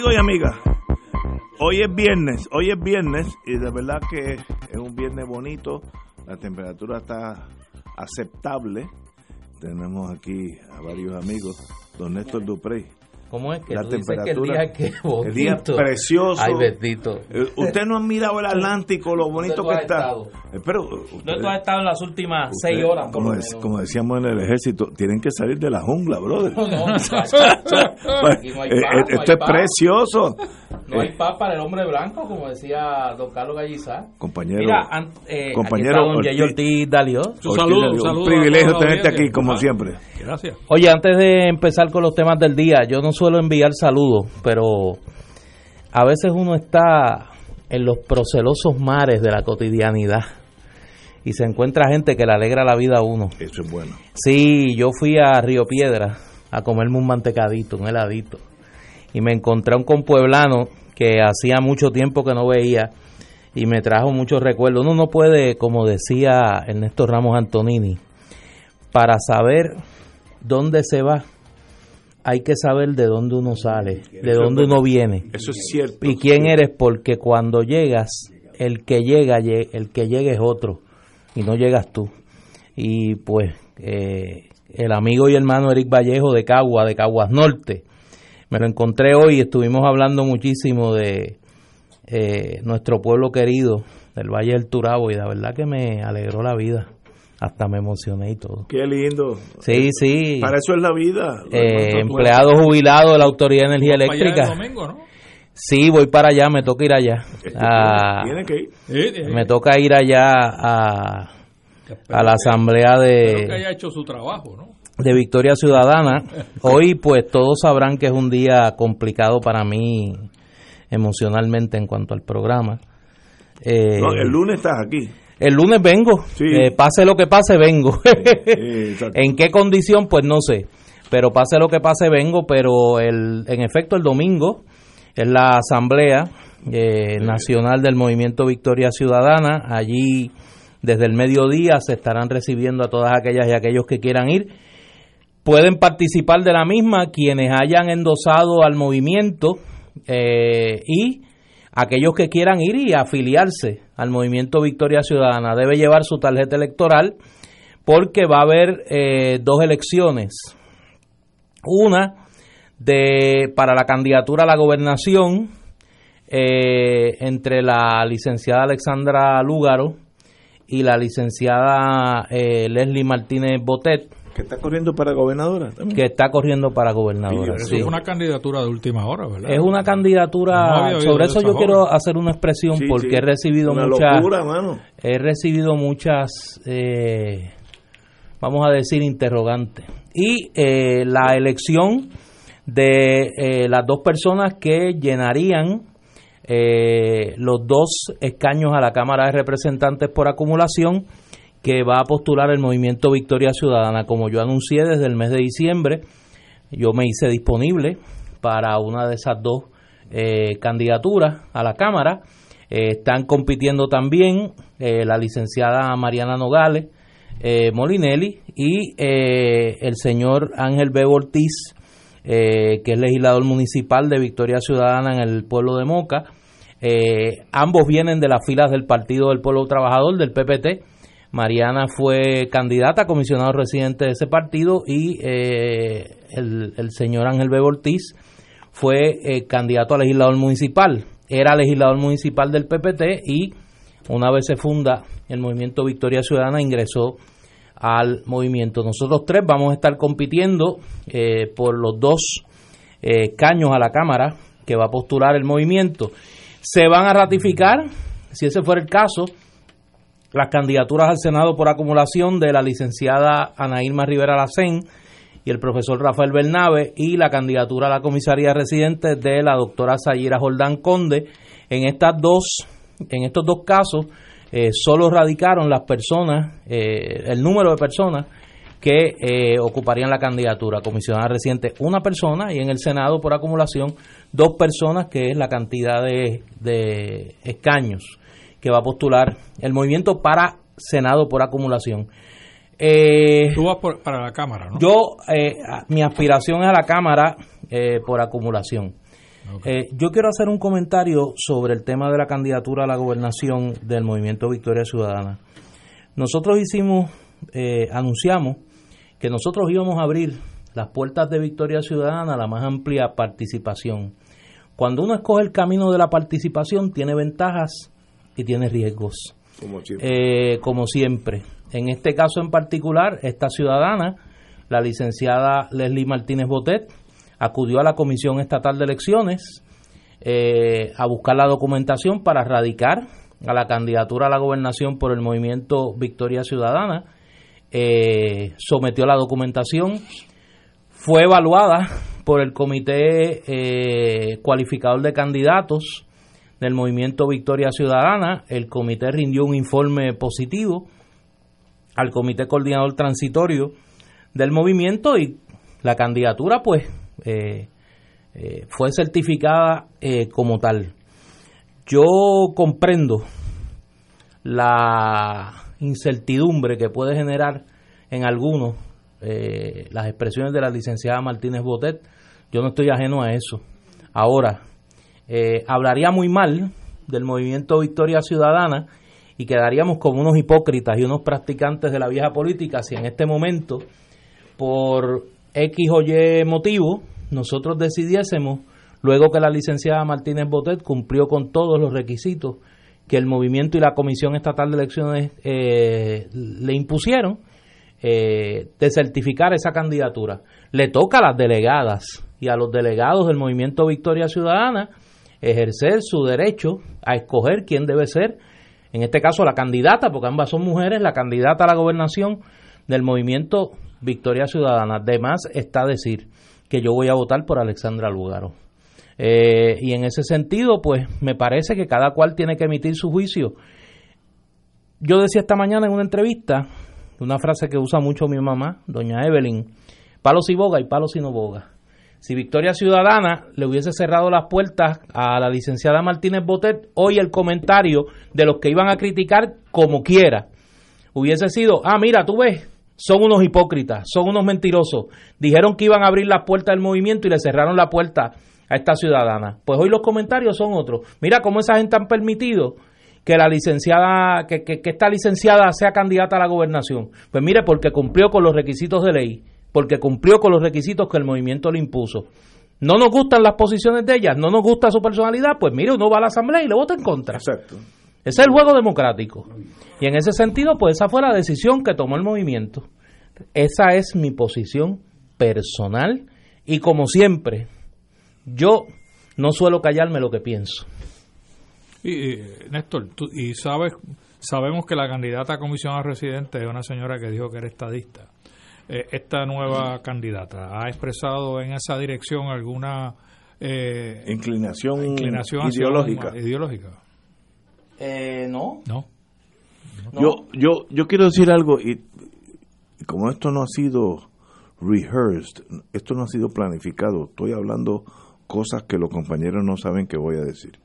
Amigos y amigas, hoy es viernes, hoy es viernes y de verdad que es un viernes bonito, la temperatura está aceptable. Tenemos aquí a varios amigos, don Néstor Duprey. ¿Cómo es que La tú dices que el temperatura- día que es el día bonito? precioso. Ay, bendito. Eh, Usted no ha mirado el Atlántico, lo bonito que está. Eh, Pero ¿Dónde ustedes- tú has estado en las últimas seis horas? Como, como decíamos en el ejército, tienen que salir de la jungla, brother. No, no, aquí no hay paz, no hay esto es precioso. No hay Eh, paz para el hombre blanco, como decía don Carlos Gallizá. compañero, Mira, an- eh, compañero aquí está don Ortiz. Ortiz Dalió. Ortiz, saludo, un saludo privilegio tenerte aquí, como siempre. Gracias. Oye, antes de empezar con los temas del día, yo no suelo enviar saludos, pero a veces uno está en los procelosos mares de la cotidianidad y se encuentra gente que le alegra la vida a uno. Eso es bueno. Sí, yo fui a Río Piedra a comerme un mantecadito, un heladito, y me encontré a un compueblano que hacía mucho tiempo que no veía y me trajo muchos recuerdos. Uno no puede, como decía Ernesto Ramos Antonini, para saber dónde se va, hay que saber de dónde uno sale, de dónde uno viene. Eso es cierto. y quién eres porque cuando llegas el que llega lle- el que llega es otro y no llegas tú. Y pues eh, el amigo y hermano Eric Vallejo de Cagua de Caguas Norte me lo encontré hoy y estuvimos hablando muchísimo de eh, nuestro pueblo querido del Valle del Turabo y la verdad que me alegró la vida hasta me emocioné y todo Qué lindo. sí sí Para eso es la vida. eh, empleado jubilado de la Autoridad de Energía Vamos para allá Eléctrica el domingo, ¿no? Sí, voy para allá, me toca ir allá. Ah, Tiene que ir. Me toca ir allá a, a la asamblea Espero que de, haya hecho su trabajo, ¿no? de Victoria Ciudadana. Hoy pues todos sabrán que es un día complicado para mí emocionalmente en cuanto al programa. Eh, No, el lunes estás aquí. El lunes vengo, Sí. Eh, pase lo que pase, vengo. Sí. ¿En qué condición? Pues no sé. Pero pase lo que pase, vengo. Pero el, en efecto, el domingo es la Asamblea eh, Nacional del Movimiento Victoria Ciudadana. Allí, desde el mediodía, se estarán recibiendo a todas aquellas y aquellos que quieran ir. Pueden participar de la misma quienes hayan endosado al movimiento eh, y aquellos que quieran ir y afiliarse al movimiento Victoria Ciudadana. Debe llevar su tarjeta electoral porque va a haber eh, dos elecciones. Una de para la candidatura a la gobernación eh, entre la licenciada Alexandra Lúgaro y la licenciada eh, Leslie Martínez Botet, Que está corriendo para gobernadora también. que está corriendo para gobernadora. Sí. es una candidatura de última hora, ¿verdad? Es una candidatura, No sobre eso yo joven. quiero hacer una expresión Sí, porque sí. he recibido Una muchas locura, mano. he recibido muchas, eh, vamos a decir, interrogantes. Y eh, la elección de eh, las dos personas que llenarían eh, los dos escaños a la Cámara de Representantes por acumulación que va a postular el movimiento Victoria Ciudadana. Como yo anuncié desde el mes de diciembre, yo me hice disponible para una de esas dos eh, candidaturas a la Cámara. Eh, están compitiendo también eh, la licenciada Mariana Nogales Molinelli y el señor Ángel B. Ortiz, que es legislador municipal de Victoria Ciudadana en el pueblo de Moca. Ambos vienen de las filas del Partido del Pueblo Trabajador, del PPT. Mariana fue candidata a comisionado residente de ese partido y eh, el, el señor Ángel B. Ortiz fue eh, candidato a legislador municipal. Era legislador municipal del PPT y una vez se funda el movimiento Victoria Ciudadana ingresó al movimiento. Nosotros tres vamos a estar compitiendo eh, por los dos eh, caños a la Cámara que va a postular el movimiento. Se van a ratificar, si ese fuera el caso, las candidaturas al Senado por acumulación de la licenciada Ana Irma Rivera Lacén y el profesor Rafael Bernabe y la candidatura a la comisaría residente de la doctora Sayira Jordán Conde. En estas dos, en estos dos casos, eh, solo radicaron las personas, eh, el número de personas que eh, ocuparían la candidatura comisionada residente, una persona y en el Senado por acumulación dos personas, que es la cantidad de, de escaños que va a postular el movimiento para Senado por acumulación. Eh, Tú vas para la Cámara, ¿no? Yo, eh, mi aspiración es a la Cámara eh, por acumulación. yo quiero hacer un comentario sobre el tema de la candidatura a la gobernación del Movimiento Victoria Ciudadana. Nosotros hicimos, anunciamos que nosotros íbamos a abrir las puertas de Victoria Ciudadana a la más amplia participación. Cuando uno escoge el camino de la participación, tiene ventajas y tiene riesgos. Como siempre. como siempre. En este caso en particular, esta ciudadana, la licenciada Leslie Martínez Botet, acudió a la Comisión Estatal de Elecciones eh, a buscar la documentación para radicar a la candidatura a la gobernación por el movimiento Victoria Ciudadana. Eh, sometió la documentación, fue evaluada por el Comité eh, Cualificador de Candidatos del movimiento Victoria Ciudadana. El comité rindió un informe positivo al comité coordinador transitorio del movimiento y la candidatura pues eh, eh, fue certificada eh, como tal. Yo comprendo la incertidumbre que puede generar en algunos las expresiones de la licenciada Martínez Botet. Yo no estoy ajeno a eso. Ahora, hablaría muy mal del movimiento Victoria Ciudadana y quedaríamos como unos hipócritas y unos practicantes de la vieja política si en este momento, por X o Y motivo, nosotros decidiésemos, luego que la licenciada Martínez Botet cumplió con todos los requisitos que el movimiento y la Comisión Estatal de Elecciones eh, le impusieron, eh, de certificar esa candidatura. Le toca a las delegadas y a los delegados del movimiento Victoria Ciudadana ejercer su derecho a escoger quién debe ser en este caso la candidata, porque ambas son mujeres, la candidata a la gobernación del movimiento Victoria Ciudadana. Además está decir que yo voy a votar por Alexandra Lugaro. Eh, y en ese sentido, pues me parece que cada cual tiene que emitir su juicio. Yo decía esta mañana en una entrevista, una frase que usa mucho mi mamá, doña Evelyn, palos y boga y palos y no boga. Si Victoria Ciudadana le hubiese cerrado las puertas a la licenciada Martínez Botet, hoy el comentario de los que iban a criticar como quiera hubiese sido, ah, mira, tú ves, son unos hipócritas, son unos mentirosos. Dijeron que iban a abrir las puertas del movimiento y le cerraron la puerta a esta ciudadana. Pues hoy los comentarios son otros. Mira cómo esa gente han permitido que la licenciada, que, que, que esta licenciada sea candidata a la gobernación. Pues mire, porque cumplió con los requisitos de ley porque cumplió con los requisitos que el movimiento le impuso. No nos gustan las posiciones de ella, no nos gusta su personalidad, pues mire, uno va a la asamblea y le vota en contra. Exacto. Ese es el juego democrático. Y en ese sentido, pues esa fue la decisión que tomó el movimiento. Esa es mi posición personal y como siempre, yo no suelo callarme lo que pienso. Y, Néstor, y sabes, sabemos que la candidata a comisión a residente es una señora que dijo que era estadista. Eh, esta nueva candidata? ¿Ha expresado en esa dirección alguna eh, inclinación, ideológica? ideológica? Eh, no. No. Yo, yo, yo quiero decir algo y, como esto no ha sido rehearsed, esto no ha sido planificado, estoy hablando cosas que los compañeros no saben que voy a decir.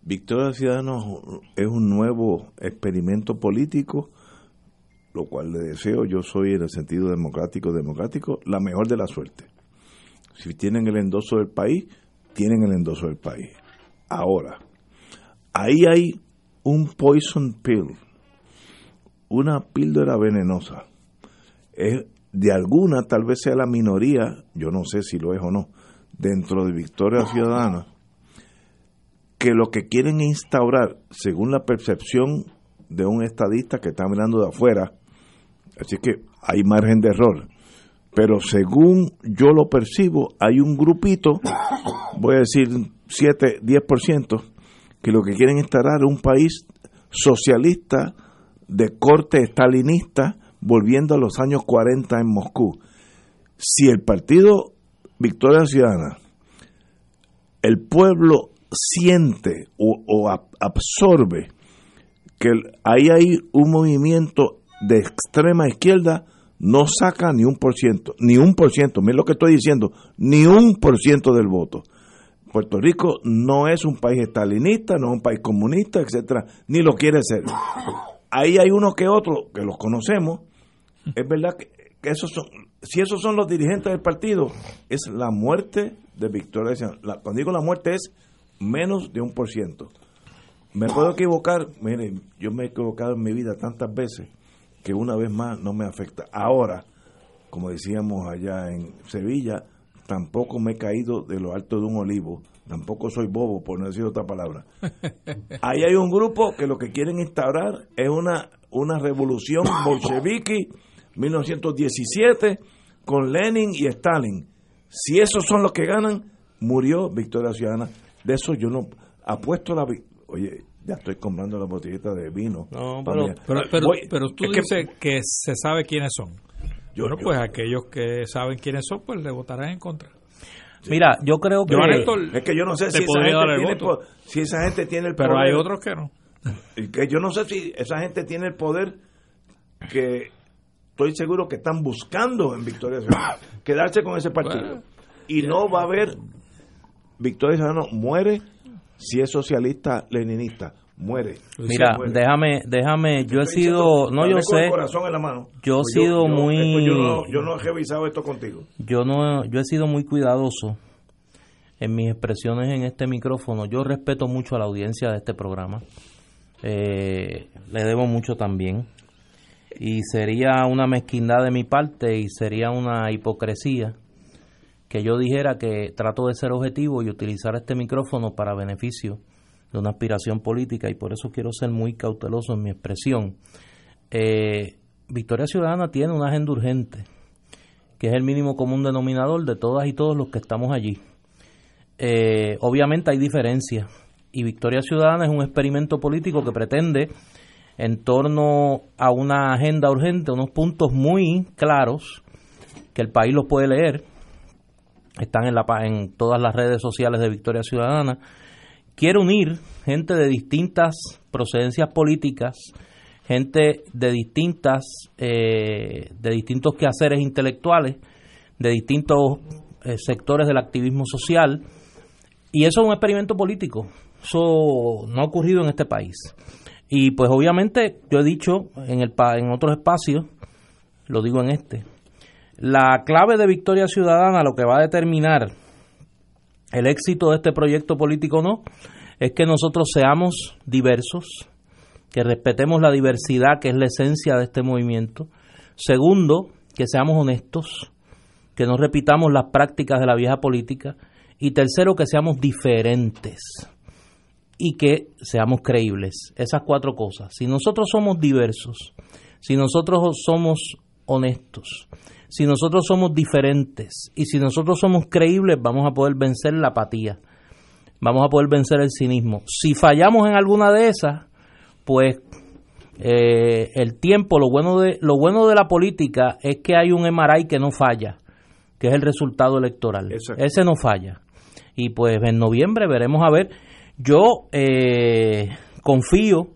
Victoria Ciudadanos es un nuevo experimento político lo cual le deseo, yo soy en el sentido democrático, democrático, la mejor de la suerte. Si tienen el endoso del país, tienen el endoso del país. Ahora, ahí hay un poison pill, una píldora venenosa. Es, de alguna, tal vez sea la minoría, yo no sé si lo es o no, dentro de Victoria Ciudadana, que lo que quieren instaurar, según la percepción de un estadista que está mirando de afuera, Así que hay margen de error. Pero según yo lo percibo, hay un grupito, voy a decir 7, 10%, que lo que quieren instalar es un país socialista de corte estalinista, volviendo a los años 40 en Moscú. si el partido Victoria Ciudadana, el pueblo siente o, absorbe que ahí hay un movimiento de extrema izquierda, no saca ni un por ciento, ni un por ciento, miren lo que estoy diciendo, ni un por ciento del voto. Puerto Rico no es un país estalinista, no es un país comunista, etcétera, ni lo quiere ser. Ahí hay uno que otro que los conocemos. Es verdad que, esos son, si esos son los dirigentes del partido, es la muerte de Victoria. cuando digo la muerte es menos de un por ciento. Me puedo equivocar, miren, yo me he equivocado en mi vida tantas veces que una vez más no me afecta. Ahora, como decíamos allá en Sevilla, tampoco me he caído de lo alto de un olivo, tampoco soy bobo, por no decir otra palabra. Ahí hay un grupo que lo que quieren instaurar es una, una revolución bolchevique 1917 con Lenin y Stalin. Si esos son los que ganan, murió Victoria Ciudadana. De eso yo no apuesto la... Oye, ya estoy comprando la botellita de vino. pero, pero, tú dices que, se sabe quiénes son. Yo, bueno, pues aquellos que saben quiénes son, pues le votarán en contra. Mira, yo creo que... es que yo no sé si esa, gente tiene el, si esa gente tiene el poder... Pero hay otros que no. Que yo no sé si esa gente tiene el poder que estoy seguro que están buscando en Victoria Ciudadana quedarse con ese partido. y no va a haber... Victoria Ciudadana muere si es socialista leninista muere. Mira déjame déjame yo he sido no yo sé yo he pues sido muy yo, no, he revisado esto contigo. yo no yo he sido muy cuidadoso en mis expresiones en este micrófono. Yo respeto mucho a la audiencia de este programa. Eh, le debo mucho también. Y sería una mezquindad de mi parte y sería una hipocresía que yo dijera que trato de ser objetivo y utilizar este micrófono para beneficio de una aspiración política y por eso quiero ser muy cauteloso en mi expresión. Eh, Victoria Ciudadana tiene una agenda urgente, que es el mínimo común denominador de todas y todos los que estamos allí. Eh, obviamente hay diferencias y Victoria Ciudadana es un experimento político que pretende, en torno a una agenda urgente, unos puntos muy claros, que el país los puede leer, están en, la, en todas las redes sociales de Victoria Ciudadana, quiere unir gente de distintas procedencias políticas, gente de distintas, eh, de distintos quehaceres intelectuales, de distintos eh, sectores del activismo social, y eso es un experimento político. Eso no ha ocurrido en este país. Y pues obviamente yo he dicho en, el, en otros espacios, lo digo en este, la clave de Victoria Ciudadana, lo que va a determinar el éxito de este proyecto político no, es que nosotros seamos diversos, que respetemos la diversidad que es la esencia de este movimiento. Segundo, que seamos honestos, que no repitamos las prácticas de la vieja política. Y tercero, que seamos diferentes y que seamos creíbles. Esas cuatro cosas. Si nosotros somos diversos, si nosotros somos honestos, si nosotros somos diferentes y si nosotros somos creíbles, vamos a poder vencer la apatía, vamos a poder vencer el cinismo. Si fallamos en alguna de esas, pues eh, el tiempo, lo bueno, de, lo bueno de la política es que hay un MRI que no falla, que es el resultado electoral. Ese no falla. Y pues en noviembre veremos a ver. Yo eh, confío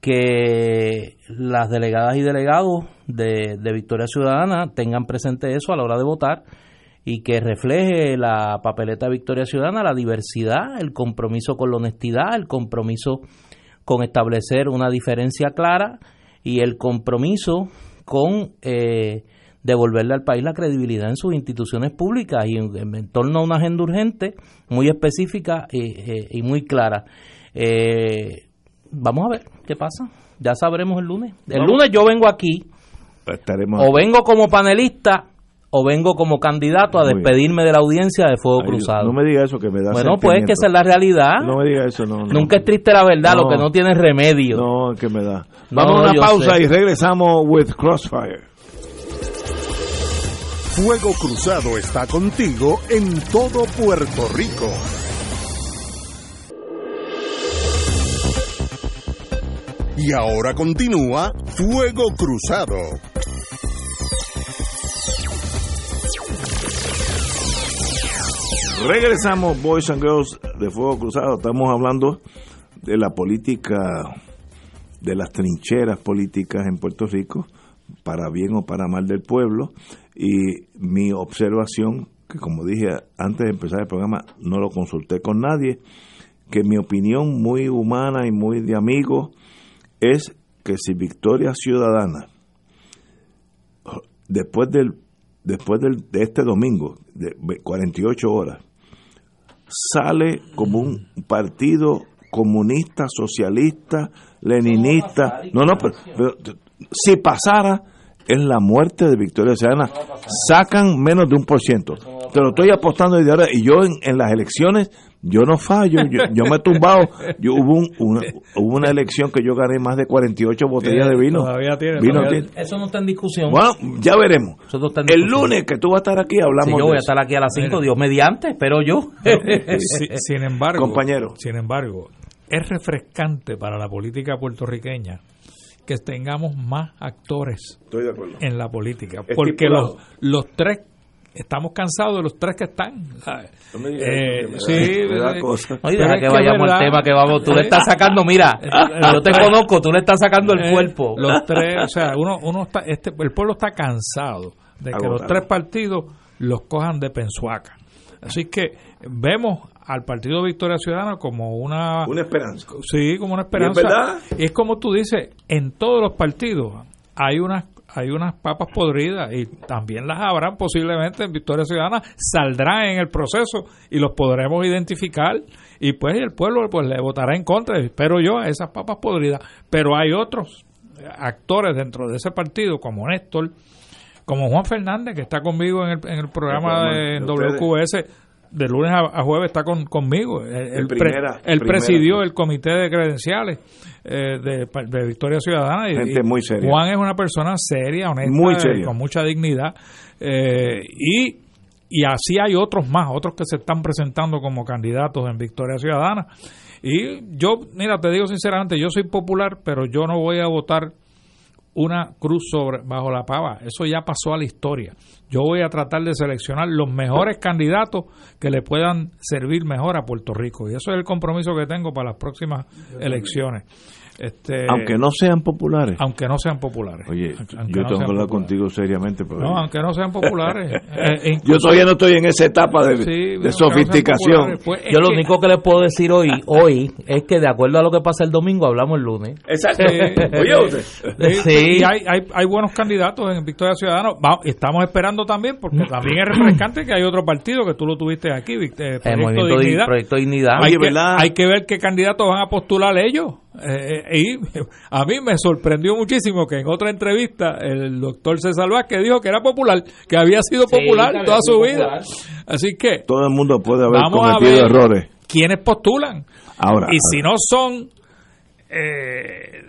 que las delegadas y delegados de, Victoria Ciudadana tengan presente eso a la hora de votar y que refleje la papeleta de Victoria Ciudadana la diversidad, el compromiso con la honestidad, el compromiso con establecer una diferencia clara y el compromiso con eh, devolverle al país la credibilidad en sus instituciones públicas y en, torno a una agenda urgente muy específica y, eh, y muy clara. Eh, vamos a ver qué pasa. Ya sabremos el lunes. El lunes yo vengo aquí, o vengo como panelista, o vengo como candidato a despedirme de la audiencia de Fuego Cruzado. No me diga eso que me da Bueno, pues que esa es la realidad. No me diga eso, no. Nunca es triste la verdad, lo que no tiene remedio. No, que me da. Vamos a una pausa y regresamos with Crossfire. Fuego Cruzado está contigo en todo Puerto Rico. Y ahora continúa Fuego Cruzado. Regresamos, Boys and Girls de Fuego Cruzado. Estamos hablando de la política, de las trincheras políticas en Puerto Rico, para bien o para mal del pueblo. Y mi observación, que como dije antes de empezar el programa, no lo consulté con nadie, que mi opinión muy humana y muy de amigo es que si Victoria Ciudadana, después del después del, de este domingo, de 48 horas, sale como un partido comunista, socialista, leninista. No, no, pero, si pasara, es la muerte de Victoria Ciudadana. Sacan menos de un por ciento. Te lo estoy apostando desde ahora. Y yo en, en las elecciones yo no fallo, yo, me he tumbado. Yo, hubo, una, hubo una elección que yo gané más de 48 botellas de vino. Todavía tiene, Eso no está en discusión. Bueno, ya veremos. el lunes que tú vas a estar aquí hablamos. yo voy a estar aquí a las 5, Dios mediante, pero yo. sin embargo, compañero. Sin embargo, es refrescante para la política puertorriqueña que tengamos más actores en la política. Porque los, los tres estamos cansados de los tres que están. Eh, sí, deja que vayamos al tema que vamos. Tú le estás sacando, mira, yo te conozco, tú le estás sacando el eh, cuerpo. Los tres, o sea, uno, uno está, este, el pueblo está cansado de que los tres partidos los cojan de pensuaca. Así que vemos al Partido Victoria Ciudadana como una... Una esperanza. Sí, como una esperanza. ¿Es, es como tú dices, en todos los partidos hay unas hay unas papas podridas y también las habrán posiblemente en Victoria Ciudadana, saldrán en el proceso y los podremos identificar y pues el pueblo pues le votará en contra, espero yo, a esas papas podridas. Pero hay otros actores dentro de ese partido como Néstor, como Juan Fernández que está conmigo en el, en el programa de, WQS de lunes a, jueves está con, conmigo. Él, presidió el comité de credenciales eh, de, Victoria Ciudadana. Y, muy Juan es una persona seria, honesta, con mucha dignidad. Eh, y, y así hay otros más, otros que se están presentando como candidatos en Victoria Ciudadana. Y yo, mira, te digo sinceramente, yo soy popular, pero yo no voy a votar una cruz sobre bajo la pava. Eso ya pasó a la historia. Yo voy a tratar de seleccionar los mejores candidatos que le puedan servir mejor a Puerto Rico. Y eso es el compromiso que tengo para las próximas elecciones. Este, aunque no sean populares. Aunque no sean populares. Oye, yo tengo que hablar contigo seriamente. no, aunque no sean populares. Eh, yo todavía no estoy en esa etapa de, sofisticación. Pues, yo lo único que les puedo decir hoy hoy es que de acuerdo a lo que pasa el domingo, hablamos el lunes. Exacto. Oye, usted. Sí. Y hay, hay, hay, buenos candidatos en Victoria Ciudadana. estamos esperando también, porque mm. también es refrescante que hay otro partido que tú lo tuviste aquí, eh, Proyecto, Dignidad. Proyecto Dignidad. Hay, que, hay que ver qué candidatos van a postular ellos. Eh, y a mí me sorprendió muchísimo que en otra entrevista el doctor César Vázquez dijo que era popular, que había sido popular toda su vida. Así que todo el mundo puede haber cometido errores. ¿Quiénes postulan? Ahora, y si no son eh,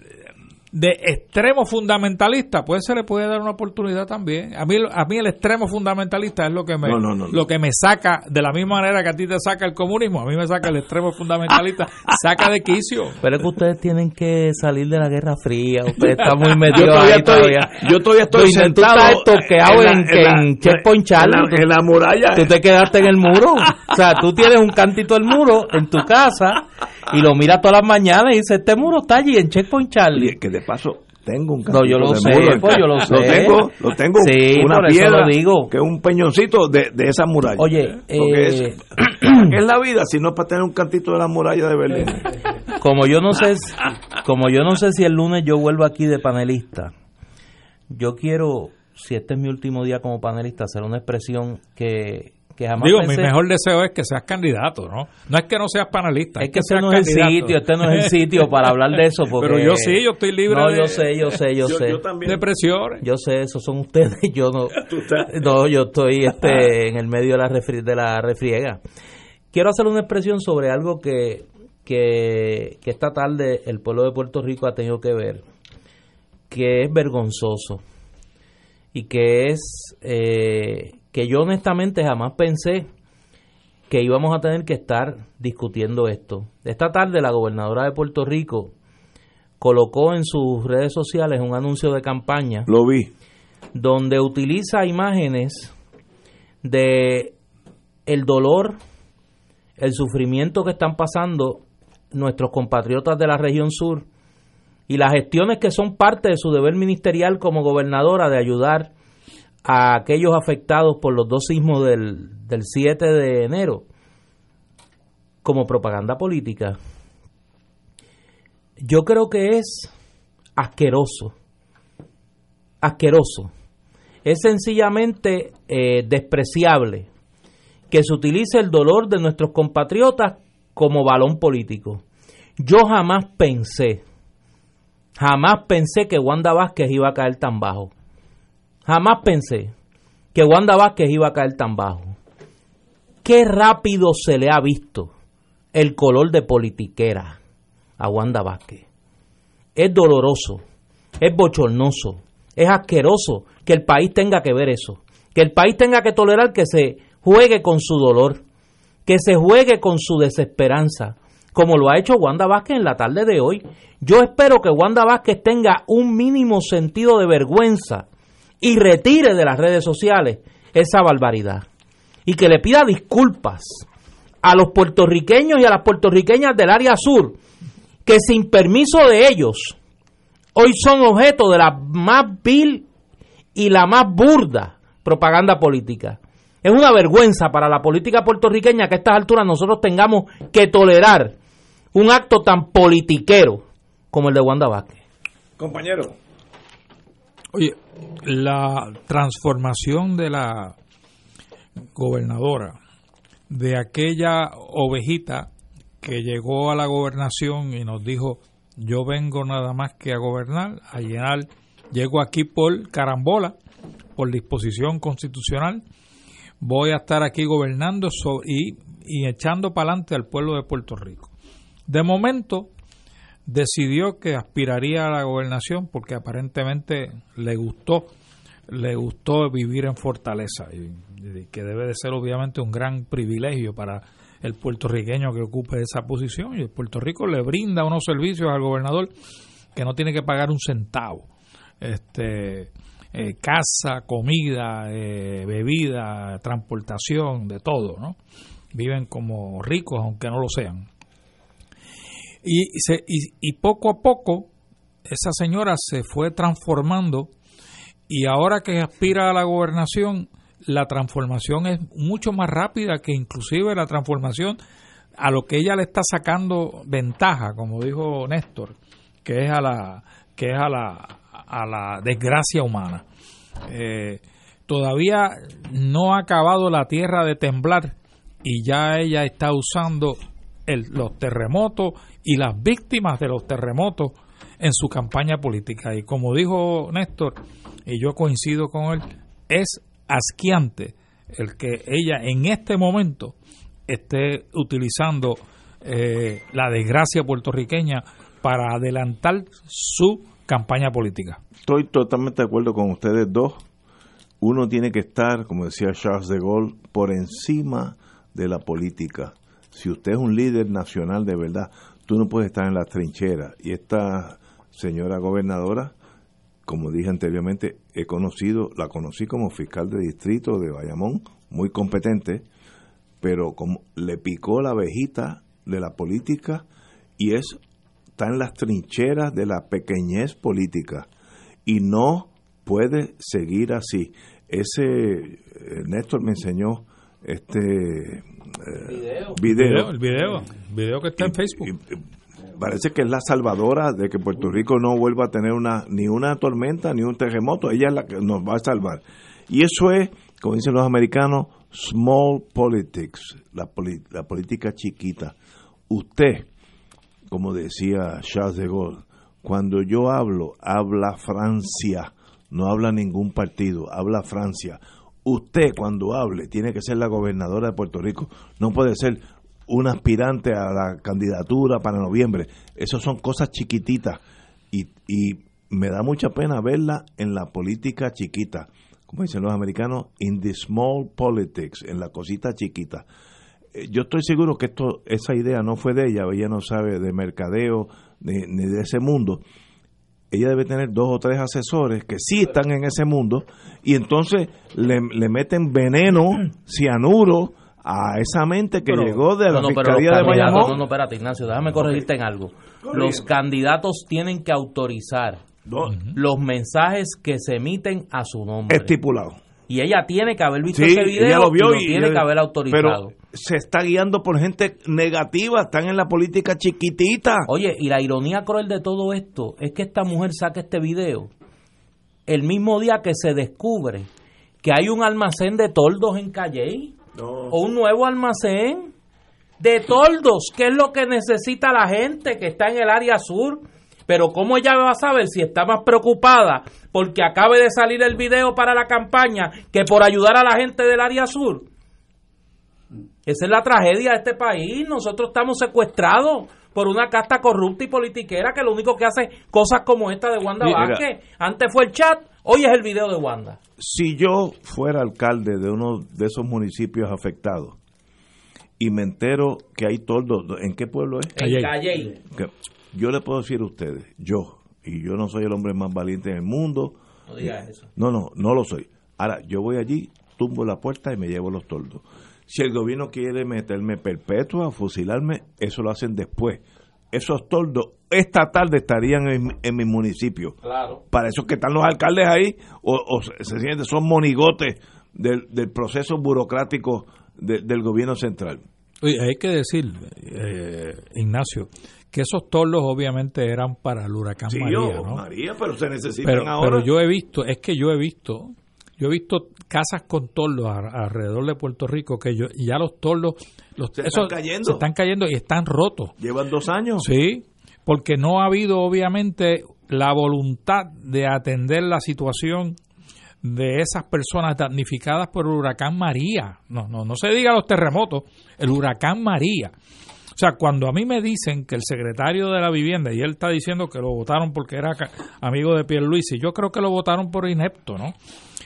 de extremo fundamentalista, pues se le puede dar una oportunidad también. A mí, a mí el extremo fundamentalista es lo que me lo que me saca de la misma manera que a ti te saca el comunismo, a mí me saca el extremo fundamentalista, saca de quicio. Pero es que ustedes tienen que salir de la Guerra Fría, ustedes están muy metidos yo todavía ahí estoy, Yo todavía estoy sentado en, en, Checkpoint Charlie. En la, muralla. Tú te quedaste en el muro. O sea, tú tienes un cantito del muro en tu casa y lo miras todas las mañanas y dices, este muro está allí en Checkpoint Charlie paso tengo un No, yo lo sé, pues yo lo sé. Lo tengo, lo tengo una piedra, digo. que es un peñoncito de, de esa muralla. Oye, eh, ¿qué es la vida si no es para tener un cantito de la muralla de Berlín? Como yo no sé, como yo no sé si el lunes yo vuelvo aquí de panelista, yo quiero, si este es mi último día como panelista, hacer una expresión que Digo, mi mejor deseo es que seas candidato, ¿no? No es que no seas panelista. Es, que, este no es el sitio, este no es el sitio para hablar de eso. Pero yo sí, yo estoy libre no, yo sé, yo sé, yo, sé. De presiones. Yo sé, esos son ustedes, yo no. no, yo estoy este, en el medio de la, de la refriega. Quiero hacer una expresión sobre algo que, que, que esta tarde el pueblo de Puerto Rico ha tenido que ver, que es vergonzoso y que es... Eh, que yo honestamente jamás pensé que íbamos a tener que estar discutiendo esto. Esta tarde la gobernadora de Puerto Rico colocó en sus redes sociales un anuncio de campaña. Lo vi. Donde utiliza imágenes de el dolor el sufrimiento que están pasando nuestros compatriotas de la región sur y las gestiones que son parte de su deber ministerial como gobernadora de ayudar a aquellos afectados por los dos sismos del, del 7 de enero como propaganda política, yo creo que es asqueroso, asqueroso, es sencillamente eh, despreciable que se utilice el dolor de nuestros compatriotas como balón político. Yo jamás pensé, jamás pensé que Wanda Vázquez iba a caer tan bajo. Jamás pensé que Wanda Vázquez iba a caer tan bajo. Qué rápido se le ha visto el color de politiquera a Wanda Vázquez. Es doloroso, es bochornoso, es asqueroso que el país tenga que ver eso, que el país tenga que tolerar que se juegue con su dolor, que se juegue con su desesperanza, como lo ha hecho Wanda Vázquez en la tarde de hoy. Yo espero que Wanda Vázquez tenga un mínimo sentido de vergüenza y retire de las redes sociales esa barbaridad y que le pida disculpas a los puertorriqueños y a las puertorriqueñas del área sur que sin permiso de ellos hoy son objeto de la más vil y la más burda propaganda política. Es una vergüenza para la política puertorriqueña que a estas alturas nosotros tengamos que tolerar un acto tan politiquero como el de Wanda Vázquez. Compañero. Oye, la transformación de la gobernadora, de aquella ovejita que llegó a la gobernación y nos dijo, yo vengo nada más que a gobernar, a llenar, llego aquí por carambola, por disposición constitucional, voy a estar aquí gobernando y, y echando para adelante al pueblo de Puerto Rico. De momento, decidió que aspiraría a la gobernación porque aparentemente le gustó le gustó vivir en Fortaleza y, que debe de ser obviamente un gran privilegio para el puertorriqueño que ocupe esa posición y el Puerto Rico le brinda unos servicios al gobernador que no tiene que pagar un centavo. Este eh, casa comida eh, bebida transportación de todo no viven como ricos aunque no lo sean y, se, y poco a poco esa señora se fue transformando y ahora que aspira a la gobernación, la transformación es mucho más rápida que inclusive la transformación a lo que ella le está sacando ventaja, como dijo Néstor, que es a la que es a la, a la desgracia humana. Eh, todavía no ha acabado la tierra de temblar y ya ella está usando los terremotos y las víctimas de los terremotos en su campaña política. Y como dijo Néstor, y yo coincido con él, es asquiante el que ella en este momento esté utilizando eh, la desgracia puertorriqueña para adelantar su campaña política. Estoy totalmente de acuerdo con ustedes dos. Uno tiene que estar, como decía Charles de Gaulle, por encima de la política. Si usted es un líder nacional de verdad, tú no puedes estar en las trincheras. Y esta señora gobernadora como dije anteriormente, he conocido, la conocí como fiscal de distrito de Bayamón, muy competente, pero como le picó la abejita de la política y es está en las trincheras de la pequeñez política y no puede seguir así. Ese eh, Néstor me enseñó este eh, video. el video, video que está en Facebook parece que es la salvadora de que Puerto Rico no vuelva a tener una ni una tormenta ni un terremoto. Ella es la que nos va a salvar. Y eso es, como dicen los americanos, small politics, la, la política chiquita. Usted, como decía Charles de Gaulle, cuando yo hablo, habla Francia, no habla ningún partido, habla Francia. Usted cuando hable tiene que ser la gobernadora de Puerto Rico, no puede ser un aspirante a la candidatura para noviembre. Esas son cosas chiquititas y, me da mucha pena verla en la política chiquita, como dicen los americanos, in the small politics, en la cosita chiquita. Eh, yo estoy seguro que esto, esa idea no fue de ella, ella no sabe de mercadeo ni, ni de ese mundo. Ella debe tener dos o tres asesores que sí están en ese mundo y entonces le, le meten veneno, cianuro, a esa mente que llegó de la Fiscalía de Bayamón. No, no, espérate, Ignacio, déjame corregirte en algo. Los candidatos tienen que autorizar los mensajes que se emiten a su nombre. Estipulado. Y ella tiene que haber visto ese video lo vio y, tiene que haber autorizado. Pero se está guiando por gente negativa, están en la política chiquitita. Oye, y la ironía cruel de todo esto es que esta mujer saca este video el mismo día que se descubre que hay un almacén de toldos en Calle o un nuevo almacén de toldos, que es lo que necesita la gente que está en el área sur. Pero ¿cómo ella va a saber si está más preocupada porque acabe de salir el video para la campaña que por ayudar a la gente del área sur? Esa es la tragedia de este país. Nosotros estamos secuestrados por una casta corrupta y politiquera que lo único que hace cosas como esta de Wanda Vázquez. Antes fue el chat, hoy es el video de Wanda. Si yo fuera alcalde de uno de esos municipios afectados y me entero que hay toldos, ¿en qué pueblo es? En Calle. Yo le puedo decir a ustedes, yo, y yo no soy el hombre más valiente en el mundo. No digas eso. No, no, no lo soy. Ahora, yo voy allí, tumbo la puerta y me llevo los toldos. Si el gobierno quiere meterme perpetua, fusilarme, eso lo hacen después. Esos toldos esta tarde estarían en, mi municipio. Claro. Para eso que están los alcaldes ahí, o, se sienten, son monigotes del, proceso burocrático del gobierno central. Oye, hay que decir, eh, Ignacio, que esos toldos obviamente eran para el huracán María, ¿no? María, pero se necesitan ahora. Pero yo he visto, es que yo he visto yo he visto casas con toldos alrededor de Puerto Rico que yo, ya los toldos los, se están cayendo. Se están cayendo y están rotos. Llevan dos años. Sí, porque no ha habido obviamente la voluntad de atender la situación de esas personas damnificadas por el huracán María. No, no, no se diga los terremotos, el huracán María. O sea, cuando a mí me dicen que el secretario de la vivienda, y él está diciendo que lo votaron porque era amigo de Pierluisi, yo creo que lo votaron por inepto, ¿no?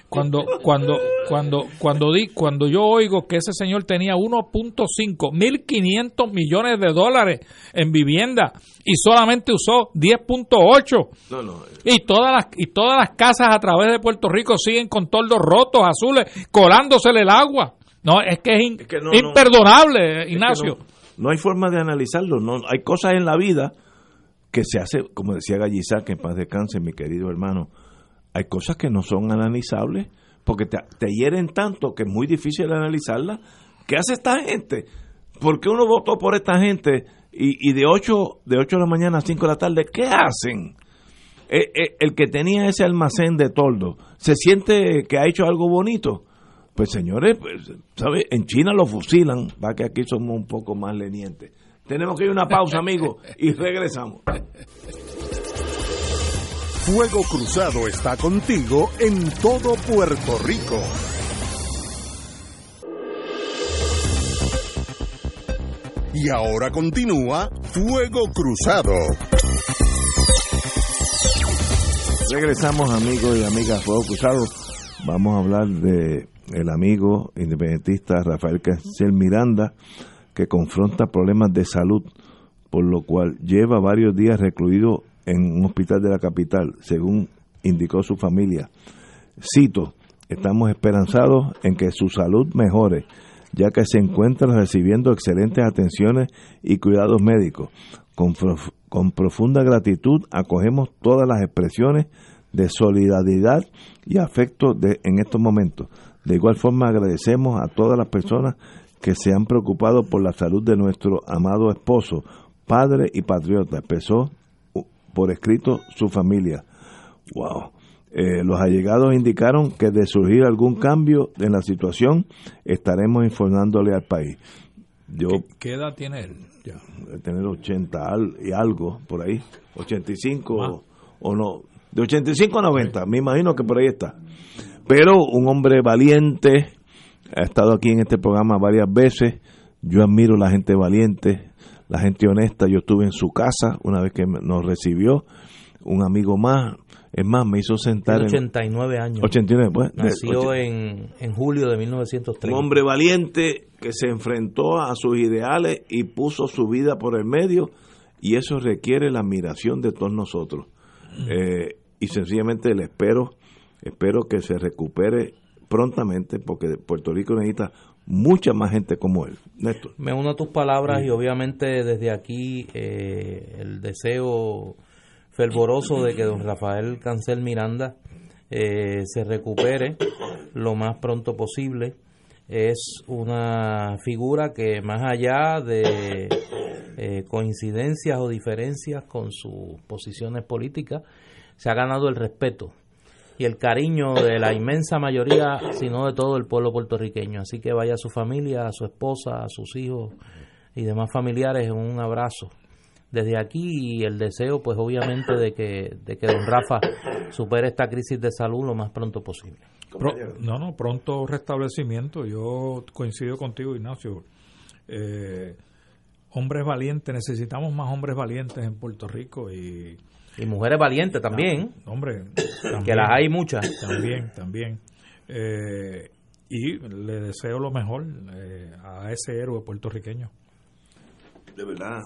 Cuando, cuando, cuando, cuando, di, cuando yo oigo que ese señor tenía 1.5, 1.500 millones de dólares en vivienda y solamente usó 10.8. No, no. Y todas las, y todas las casas a través de Puerto Rico siguen con toldos rotos, azules, colándosele el agua. No, es que es, imperdonable, Ignacio. No, hay forma de analizarlo. No, hay cosas en la vida que se hace, como decía Gallizá, que en paz descanse, mi querido hermano, hay cosas que no son analizables porque te, hieren tanto que es muy difícil analizarlas. ¿Qué hace esta gente? ¿Por qué uno votó por esta gente y, de 8 de 8 de la mañana a 5 de la tarde, qué hacen? Eh, eh, el que tenía ese almacén de toldo, ¿se siente que ha hecho algo bonito? Pues señores, pues, ¿sabe? en China lo fusilan, va que aquí somos un poco más lenientes. Tenemos que ir a una pausa, amigos, y regresamos. Fuego Cruzado está contigo en todo Puerto Rico. Y ahora continúa Fuego Cruzado. Regresamos amigos y amigas Fuego Cruzado. Vamos a hablar de el amigo independentista Rafael Castel Miranda que confronta problemas de salud por lo cual lleva varios días recluido en un hospital de la capital, según indicó su familia. Cito, estamos esperanzados en que su salud mejore, ya que se encuentra recibiendo excelentes atenciones y cuidados médicos. Con, con profunda gratitud acogemos todas las expresiones de solidaridad y afecto de, en estos momentos. De igual forma agradecemos a todas las personas que se han preocupado por la salud de nuestro amado esposo, padre y patriota. Empezó por escrito su familia. Wow. Eh, los allegados indicaron que de surgir algún cambio en la situación estaremos informándole al país. Yo, ¿Qué, edad tiene él? Ya. Tener 80 y algo por ahí, 85 o, o, no, de 85 a 90, me imagino que por ahí está. Pero un hombre valiente, ha estado aquí en este programa varias veces, yo admiro la gente valiente, la gente honesta. Yo estuve en su casa una vez que nos recibió un amigo más. Es más, me hizo sentar. 89 en, años. 89, pues. Nació en, en julio de 1930. Un hombre valiente que se enfrentó a sus ideales y puso su vida por el medio, y eso requiere la admiración de todos nosotros. Mm. Eh, y sencillamente le espero, espero que se recupere prontamente, porque Puerto Rico necesita mucha más gente como él. Néstor. Me uno a tus palabras y obviamente desde aquí eh, el deseo fervoroso de que don Rafael Cancel Miranda eh, se recupere lo más pronto posible. Es una figura que más allá de eh, coincidencias o diferencias con sus posiciones políticas, se ha ganado el respeto y el cariño de la inmensa mayoría, sino de todo el pueblo puertorriqueño. Así que vaya a su familia, a su esposa, a sus hijos y demás familiares un abrazo desde aquí y el deseo pues obviamente de que, de que don Rafa supere esta crisis de salud lo más pronto posible. no, no, pronto restablecimiento. Yo coincido contigo, Ignacio. Eh, hombres valientes, necesitamos más hombres valientes en Puerto Rico y... Y mujeres valientes también. hombre, que las hay muchas. También, también. Eh, y le deseo lo mejor eh, a ese héroe puertorriqueño. De verdad,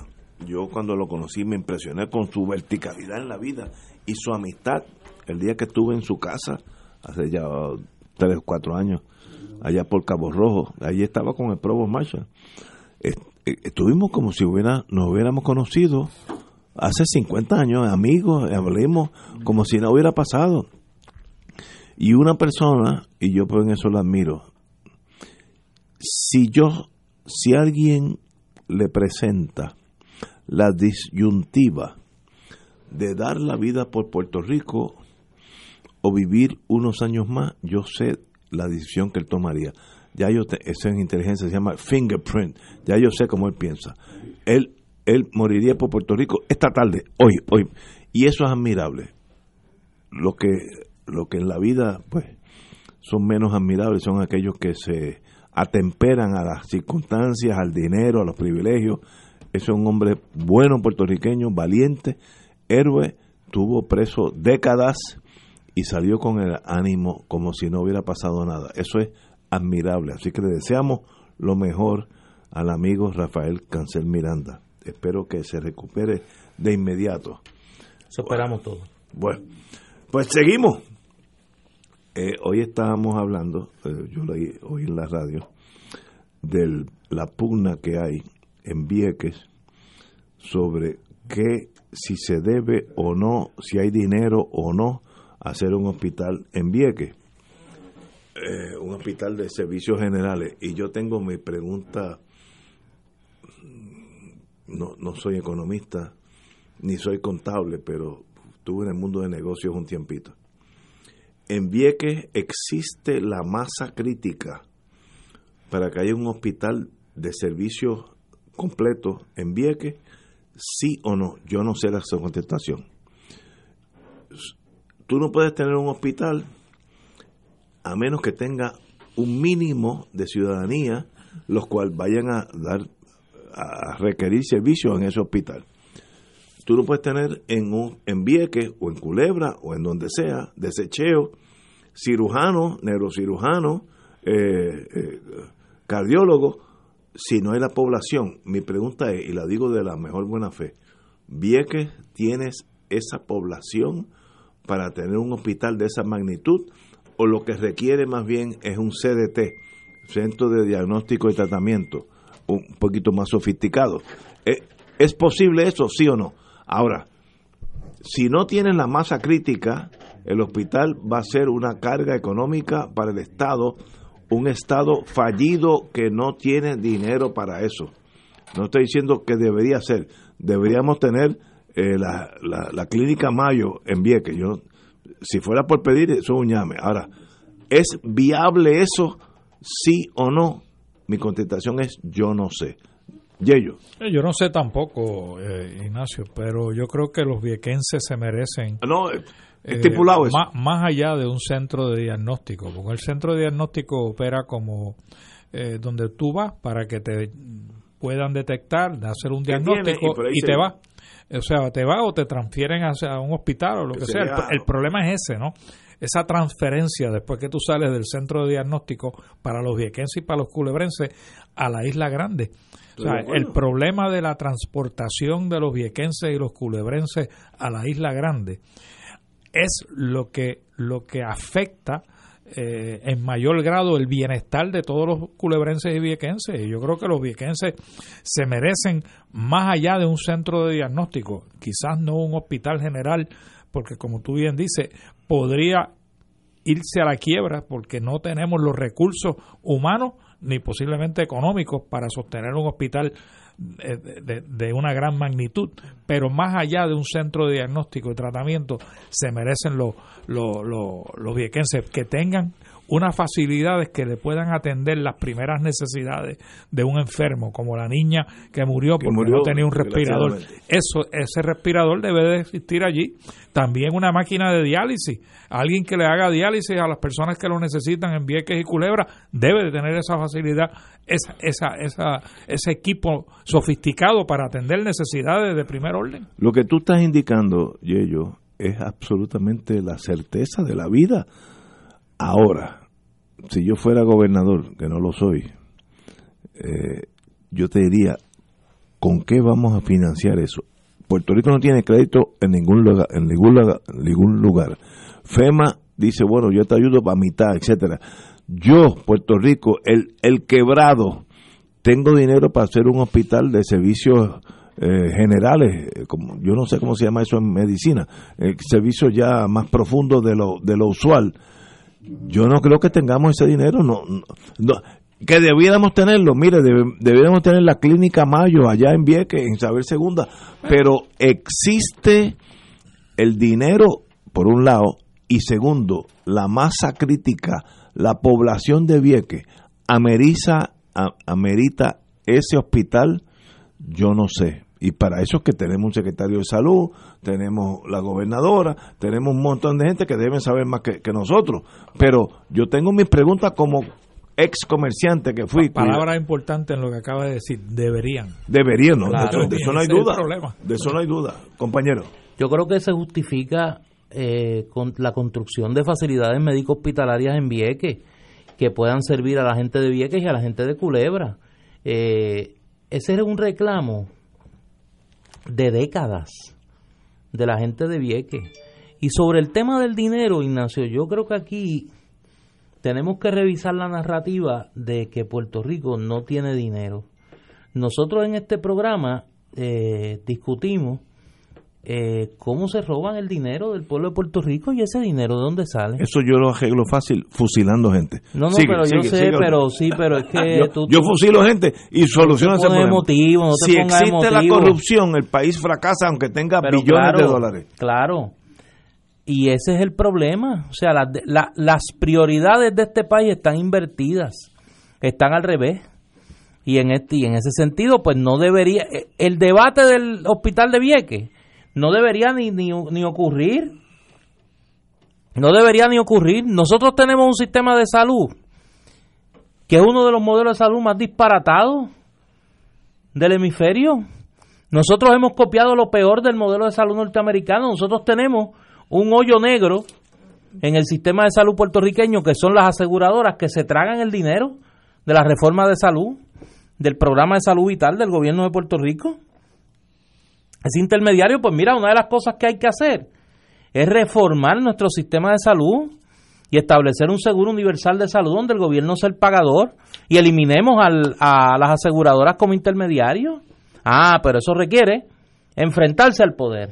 yo cuando lo conocí me impresioné con su verticalidad en la vida y su amistad. El día que estuve en su casa, hace ya tres o cuatro años, allá por Cabo Rojo, allí estaba con el Provo Marshall. Estuvimos como si hubiera, nos hubiéramos conocido hace 50 años, amigos, hablemos como si no hubiera pasado. Y una persona, y yo por eso la admiro, si yo, si alguien le presenta la disyuntiva de dar la vida por Puerto Rico o vivir unos años más, yo sé la decisión que él tomaría. Ya yo, eso en inteligencia se llama fingerprint, ya yo sé cómo él piensa. Él, él moriría por Puerto Rico esta tarde, hoy, hoy. Y eso es admirable. Lo que, lo que en la vida, pues, son menos admirables son aquellos que se atemperan a las circunstancias, al dinero, a los privilegios ese es un hombre bueno puertorriqueño, valiente, héroe, tuvo preso décadas y salió con el ánimo como si no hubiera pasado nada. Eso es admirable. Así que le deseamos lo mejor al amigo Rafael Cancel Miranda. Espero que se recupere de inmediato. Eso esperamos todos. Bueno, pues seguimos. Eh, hoy estábamos hablando, eh, yo leí hoy en la radio, de la pugna que hay en Vieques sobre qué, si se debe o no, si hay dinero o no, hacer un hospital en Vieques, eh, un hospital de servicios generales. Y yo tengo mi pregunta, no, no soy economista, ni soy contable, pero estuve en el mundo de negocios un tiempito. En Vieques existe la masa crítica para que haya un hospital de servicios completo en Vieques? Sí o no. Yo no sé la contestación. Tú no puedes tener un hospital a menos que tenga un mínimo de ciudadanía, los cuales vayan a dar a requerir servicios en ese hospital. Tú no puedes tener en un en Vieques o en Culebra o en donde sea desecheo cirujano, neurocirujano, eh, eh, cardiólogo si no hay la población, mi pregunta es, y la digo de la mejor buena fe, ¿Vieques tienes esa población para tener un hospital de esa magnitud? ¿O lo que requiere más bien es un CDT, Centro de Diagnóstico y Tratamiento, un poquito más sofisticado? ¿Eh, ¿Es posible eso, sí o no? Ahora, si no tienen la masa crítica, el hospital va a ser una carga económica para el Estado un Estado fallido que no tiene dinero para eso. No estoy diciendo que debería ser. Deberíamos tener eh, la, la, clínica Mayo en Vieques. Yo, si fuera por pedir, eso es un llame. Ahora, ¿es viable eso? Sí o no. Mi contestación es yo no sé. Yello. Eh, yo no sé tampoco, eh, Ignacio, pero yo creo que los viequenses se merecen. No, estipulado eh, Más, allá de un centro de diagnóstico, porque el centro de diagnóstico opera como eh, donde tú vas para que te puedan detectar, hacer un diagnóstico y, te va. O sea, te va o te transfieren hacia un hospital o lo que, sea. El, problema es ese, ¿no? Esa transferencia después que tú sales del centro de diagnóstico para los viequenses y para los culebrenses a la isla grande. O sea, el problema de la transportación de los viequenses y los culebrenses a la isla grande es lo que, lo que afecta eh, en mayor grado el bienestar de todos los culebrenses y viequenses. Yo creo que los viequenses se merecen más allá de un centro de diagnóstico, quizás no un hospital general, porque como tú bien dices, podría irse a la quiebra porque no tenemos los recursos humanos ni posiblemente económicos para sostener un hospital de, una gran magnitud, pero más allá de un centro de diagnóstico y tratamiento, se merecen los, los, los, viequenses que tengan unas facilidades que le puedan atender las primeras necesidades de un enfermo, como la niña que murió porque no tenía un respirador. Eso, ese respirador debe de existir allí. También una máquina de diálisis. Alguien que le haga diálisis a las personas que lo necesitan en Vieques y Culebra debe de tener esa facilidad, esa, esa, esa, ese equipo sofisticado para atender necesidades de primer orden. Lo que tú estás indicando, Yello, es absolutamente la certeza de la vida. Ahora, si yo fuera gobernador, que no lo soy, eh, yo te diría, ¿con qué vamos a financiar eso? Puerto Rico no tiene crédito en ningún lugar, en ningún lugar, ningún lugar. FEMA dice, bueno, yo te ayudo para mitad, etcétera. Yo, Puerto Rico, el, el quebrado, tengo dinero para hacer un hospital de servicios eh, generales, eh, como, yo no sé cómo se llama eso en medicina, servicios ya más profundos de lo, de lo usual yo no creo que tengamos ese dinero, no, que debiéramos tenerlo. Mire, debiéramos tener la clínica Mayo allá en Vieques, en Saber Segunda, pero existe el dinero, por un lado, y segundo, la masa crítica, la población de Vieques, ameriza, amerita ese hospital, yo no sé. Y para eso es que tenemos un secretario de salud, tenemos la gobernadora, tenemos un montón de gente que deben saber más que, nosotros. Pero yo tengo mis preguntas como ex comerciante que fui. Palabra importante en lo que acaba de decir, deberían. Deberían, ¿no? de, eso no hay duda. De eso no hay duda, compañero. Yo creo que se justifica eh, con la construcción de facilidades médico hospitalarias en Vieques que puedan servir a la gente de Vieques y a la gente de Culebra. Eh, ese es un reclamo de décadas de la gente de Vieques. Y sobre el tema del dinero, Ignacio, yo creo que aquí tenemos que revisar la narrativa de que Puerto Rico no tiene dinero. Nosotros en este programa eh, discutimos eh, cómo se roban el dinero del pueblo de Puerto Rico y ese dinero de dónde sale. Eso yo lo arreglo fácil fusilando gente. No, no, pero yo sé, pero sí, pero es que yo, fusilo gente y soluciono ese problema. Motivo, no si existe la corrupción, el país fracasa aunque tenga billones de dólares. Claro. Y ese es el problema. O sea, las prioridades de este país están invertidas, están al revés. Y en, este, y en ese sentido, pues no debería. Eh, el debate del hospital de Vieques no debería ni, ni, ni ocurrir. No debería ni ocurrir. Nosotros tenemos un sistema de salud que es uno de los modelos de salud más disparatados del hemisferio. Nosotros hemos copiado lo peor del modelo de salud norteamericano. Nosotros tenemos un hoyo negro en el sistema de salud puertorriqueño que son las aseguradoras que se tragan el dinero de la reforma de salud, del programa de salud vital del gobierno de Puerto Rico ese intermediario, pues mira, una de las cosas que hay que hacer es reformar nuestro sistema de salud y establecer un seguro universal de salud donde el gobierno sea el pagador y eliminemos a las aseguradoras como intermediarios. Ah, pero eso requiere enfrentarse al poder.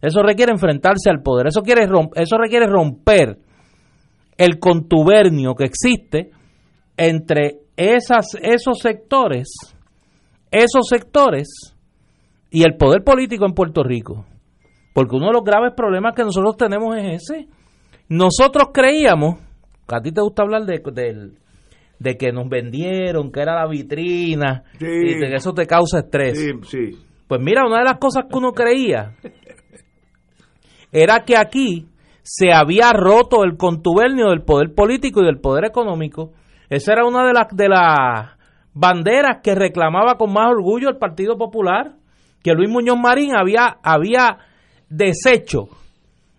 Eso requiere enfrentarse al poder. Eso, quiere eso requiere romper el contubernio que existe entre esas, esos sectores, esos sectores y el poder político en Puerto Rico. Porque uno de los graves problemas que nosotros tenemos es ese. Nosotros creíamos, a ti te gusta hablar de, de, que nos vendieron, que era la vitrina, y de que eso te causa estrés. Pues mira, una de las cosas que uno creía era que aquí se había roto el contubernio del poder político y del poder económico. Esa era una de las de las banderas que reclamaba con más orgullo el Partido Popular que Luis Muñoz Marín había, había deshecho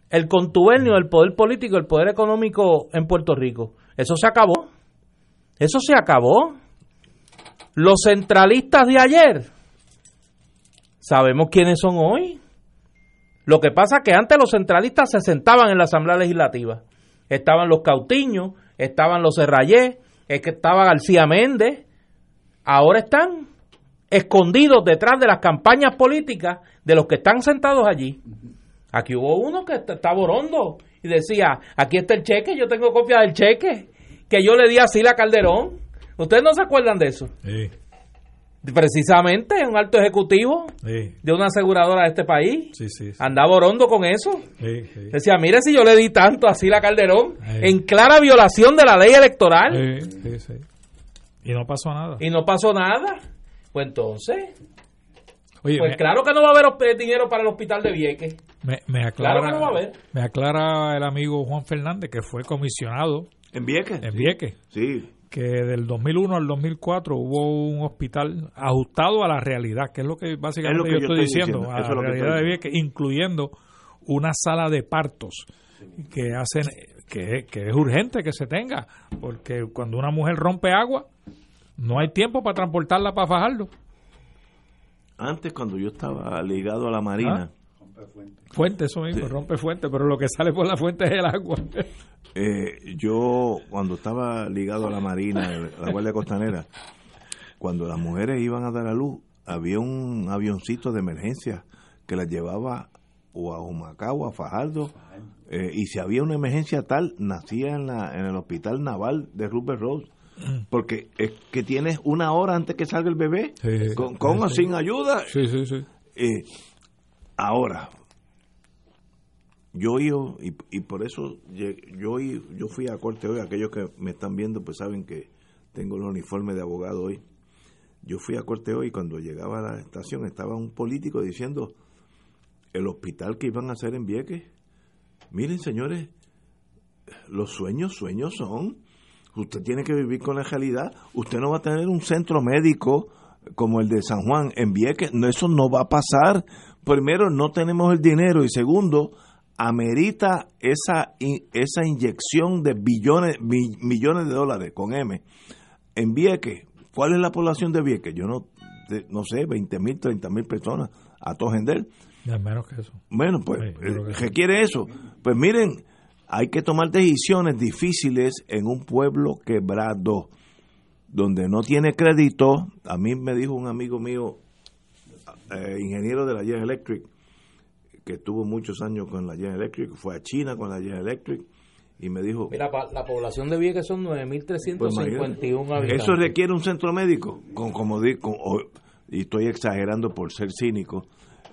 el contubernio del poder político el poder económico en Puerto Rico. Eso se acabó. Eso se acabó. Los centralistas de ayer, sabemos quiénes son hoy. Lo que pasa es que antes los centralistas se sentaban en la Asamblea Legislativa estaban los Cautiños, estaban los Serrayé, es que estaba García Méndez, ahora están escondidos detrás de las campañas políticas de los que están sentados allí. Aquí hubo uno que está borondo y decía, aquí está el cheque, yo tengo copia del cheque, que yo le di a Sila Calderón. ¿Ustedes no se acuerdan de eso? Sí, Precisamente, un alto ejecutivo sí, de una aseguradora de este país. sí, Andaba orondo con eso. Decía, mire si yo le di tanto a Sila Calderón, en clara violación de la ley electoral, Sí, sí, sí. Y no pasó nada. y no pasó nada. Pues entonces, Oye, pues me, claro que no va a haber dinero para el hospital de Vieques. me- me aclara, Claro que no va a haber. me aclara el amigo Juan Fernández, que fue comisionado ¿En Vieques? en Vieques, Sí. que del 2001 al 2004 hubo un hospital ajustado a la realidad, que es lo que básicamente Es lo que yo, yo estoy estoy diciendo, diciendo, a la realidad de Vieques, incluyendo una sala de partos que hacen que, que es urgente que se tenga, porque cuando una mujer rompe agua, no hay tiempo para transportarla para Fajardo. Antes, cuando yo estaba ligado a la Marina, Fuente, eso mismo, rompe fuente, pero lo que sale por la fuente es el agua. eh, yo, cuando estaba ligado a la Marina, a la Guardia Costanera, cuando las mujeres iban a dar a luz, había un avioncito de emergencia que las llevaba o a Humacao o a Fajardo, eh, y si había una emergencia tal, nacía en, la, en el hospital naval de Rupert Rose, porque es que tienes una hora antes que salga el bebé, Sí, con, con o sin ayuda, Sí, sí, sí. Eh, ahora, yo y, y por eso yo yo fui a corte hoy, aquellos que me están viendo pues saben que tengo el uniforme de abogado hoy. Yo fui a corte hoy y cuando llegaba a la estación estaba un político diciendo el hospital que iban a hacer en Vieques. Miren, señores, los sueños, sueños son. Usted tiene que vivir con la realidad. Usted no va a tener un centro médico como el de San Juan en Vieques. No, eso no va a pasar. Primero, no tenemos el dinero. Y segundo, amerita esa, esa inyección de billones, mi- millones de dólares con M. En Vieques, ¿cuál es la población de Vieques? Yo no, de- no sé, 20 mil, 30 mil personas a Tojendel. Ya menos que eso. Bueno, pues Sí, que eh, sí. requiere eso. Pues miren, hay que tomar decisiones difíciles en un pueblo quebrado, donde no tiene crédito. A mí me dijo un amigo mío, eh, ingeniero de la General Electric, que tuvo muchos años con la General Electric, fue a China con la General Electric, y me dijo, Mira, pa- la población de Vieques son pues 9.351 imagínate, habitantes. eso requiere un centro médico, con, como di- con- o- y estoy exagerando por ser cínico,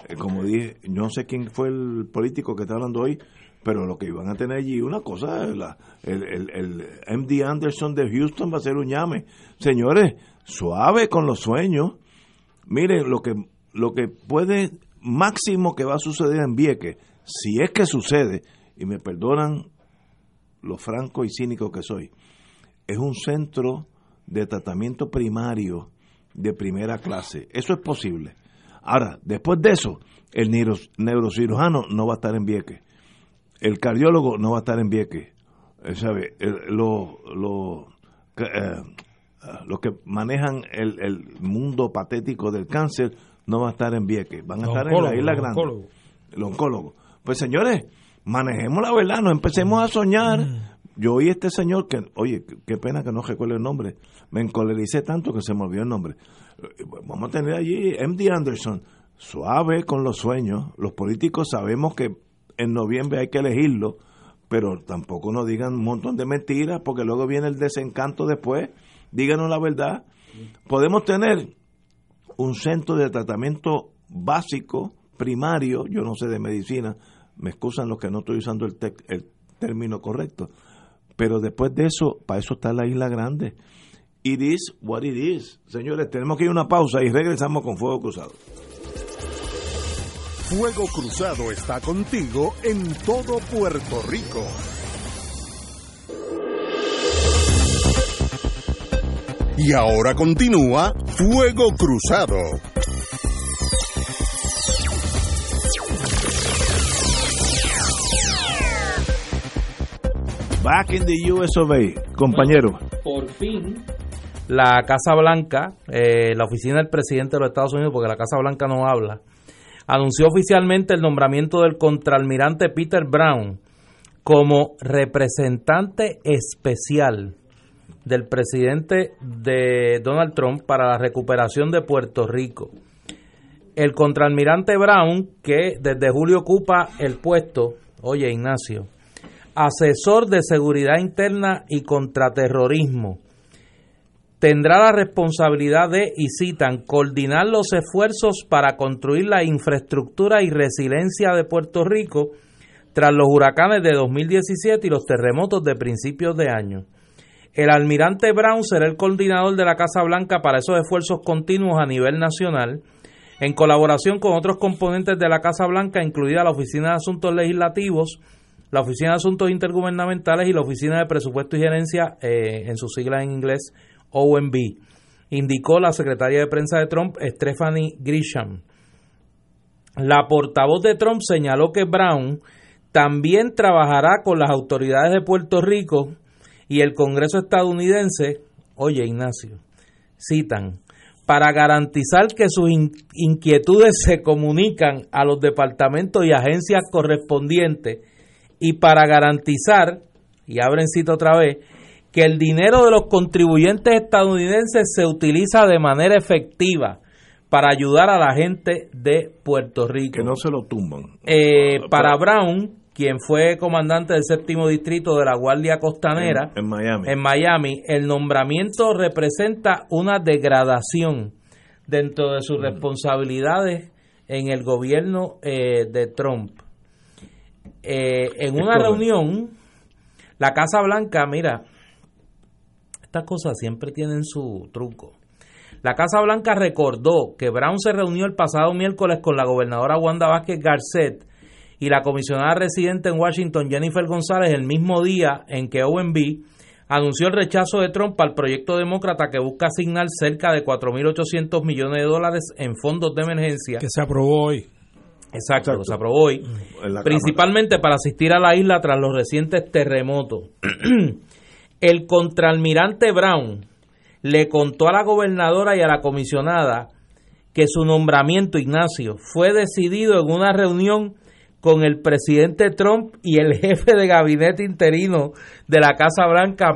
eh, como dije, no sé quién fue el político que está hablando hoy, pero lo que iban a tener allí, una cosa, la- el, el, el MD Anderson de Houston va a ser un llame. Señores, suave con los sueños. Miren, lo que, lo que puede, máximo que va a suceder en Vieques, si es que sucede, y me perdonan lo franco y cínico que soy, es un centro de tratamiento primario de primera clase. Eso es posible. Ahora, después de eso, el neuro- neurocirujano no va a estar en Vieques. El cardiólogo no va a estar en Vieques. Eh, ¿sabe? El- lo- eh, los que manejan el, el mundo patético del cáncer no va a estar en Vieques. Van a estar en la isla grande. El oncólogo. Pues señores, manejemos la verdad, no empecemos a soñar. Mm. Yo oí a este señor que, oye, qué- qué pena que no recuerdo el nombre. Me encolericé tanto que se me olvidó el nombre. Eh, Vamos a tener allí MD Anderson, suave con los sueños. Los políticos sabemos que en noviembre hay que elegirlo, pero tampoco nos digan un montón de mentiras porque luego viene el desencanto después. Díganos la verdad. Podemos tener un centro de tratamiento básico, primario, yo no sé de medicina, me excusan los que no estoy usando el, el término correcto, pero después de eso, para eso está la isla grande. It is what it is. Señores, tenemos que ir a una pausa y regresamos con Fuego Cruzado. Fuego Cruzado está contigo en todo Puerto Rico. Y ahora continúa Fuego Cruzado. Back in the US of A, compañero. por fin la Casa Blanca, eh, la oficina del presidente de los Estados Unidos, porque la Casa Blanca no habla, anunció oficialmente el nombramiento del contraalmirante Peter Brown como representante especial del presidente de Donald Trump para la recuperación de Puerto Rico. El contraalmirante Brown, que desde julio ocupa el puesto, oye Ignacio, asesor de seguridad interna y contraterrorismo, tendrá la responsabilidad de, y citan, coordinar los esfuerzos para construir la infraestructura y resiliencia de Puerto Rico tras los huracanes de 2017 y los terremotos de principios de año. El almirante Brown será el coordinador de la Casa Blanca para esos esfuerzos continuos a nivel nacional, en colaboración con otros componentes de la Casa Blanca, incluida la Oficina de Asuntos Legislativos, la Oficina de Asuntos Intergubernamentales y la Oficina de Presupuesto y Gerencia, eh, en sus siglas en inglés, OMB, indicó la secretaria de prensa de Trump, Stephanie Grisham. La portavoz de Trump señaló que Brown también trabajará con las autoridades de Puerto Rico y el Congreso estadounidense, oye Ignacio, citan, para garantizar que sus inquietudes se comunican a los departamentos y agencias correspondientes y para garantizar, y abren cita otra vez, que el dinero de los contribuyentes estadounidenses se utiliza de manera efectiva para ayudar a la gente de Puerto Rico. Que no se lo tumban. Eh, para Brown, quien fue comandante del séptimo distrito de la Guardia Costanera en, Miami. en Miami, el nombramiento representa una degradación dentro de sus mm. responsabilidades en el gobierno eh, de Trump. Eh, en una reunión, la Casa Blanca, mira, estas cosas siempre tienen su truco. La Casa Blanca recordó que Brown se reunió el pasado miércoles con la gobernadora Wanda Vázquez Garcet y la comisionada residente en Washington, Jennifer González, el mismo día en que OMB anunció el rechazo de Trump al proyecto demócrata que busca asignar cerca de 4.800 millones de dólares en fondos de emergencia. Que se aprobó hoy. Exacto, se aprobó hoy. Principalmente para asistir a la isla tras los recientes terremotos. el contraalmirante Brown le contó a la gobernadora y a la comisionada que su nombramiento, Ignacio, fue decidido en una reunión con el presidente Trump y el jefe de gabinete interino de la Casa Blanca,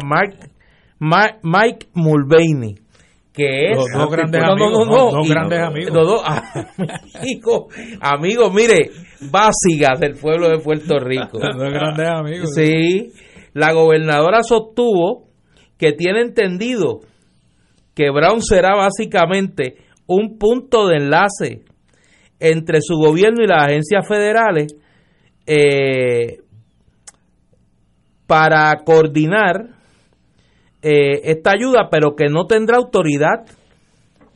Mike Mulvaney que es dos, grandes amigos, dos grandes amigos, amigos, amigos, mire, básicas del pueblo de Puerto Rico. dos grandes amigos. Sí, la gobernadora sostuvo que tiene entendido que Brown será básicamente un punto de enlace entre su gobierno y las agencias federales eh, para coordinar eh, esta ayuda, pero que no tendrá autoridad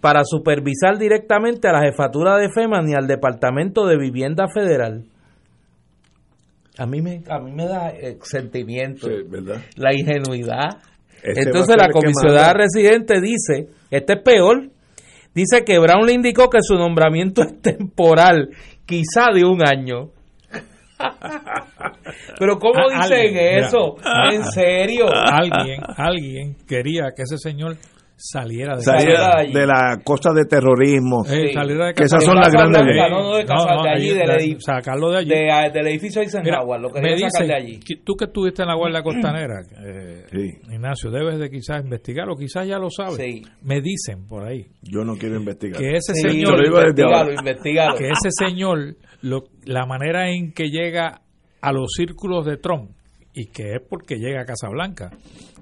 para supervisar directamente a la jefatura de FEMA ni al Departamento de Vivienda Federal. A mí me, a mí me da eh, sentimiento, la ingenuidad. Este Entonces la comisionada residente dice, este es peor, Dice que Brown le indicó que su nombramiento es temporal, quizá de un año. Pero ¿cómo dicen eso? ¿En serio? Alguien, alguien quería que ese señor saliera de, saliera de, la costa de terrorismo. Eh, de que esas son las grandes no, no, de, casa, de allí, del, edificio, sacarlo de allí. del edificio Eisenhower, lo que me dice, de allí. Tú que estuviste en la Guardia Costanera, eh, Ignacio, debes de quizás investigar, o quizás ya lo sabes. Me dicen por ahí. Yo no quiero investigar. Que ese señor, que ese señor, lo, la manera en que llega a los círculos de Trump, y que es porque llega a Casablanca,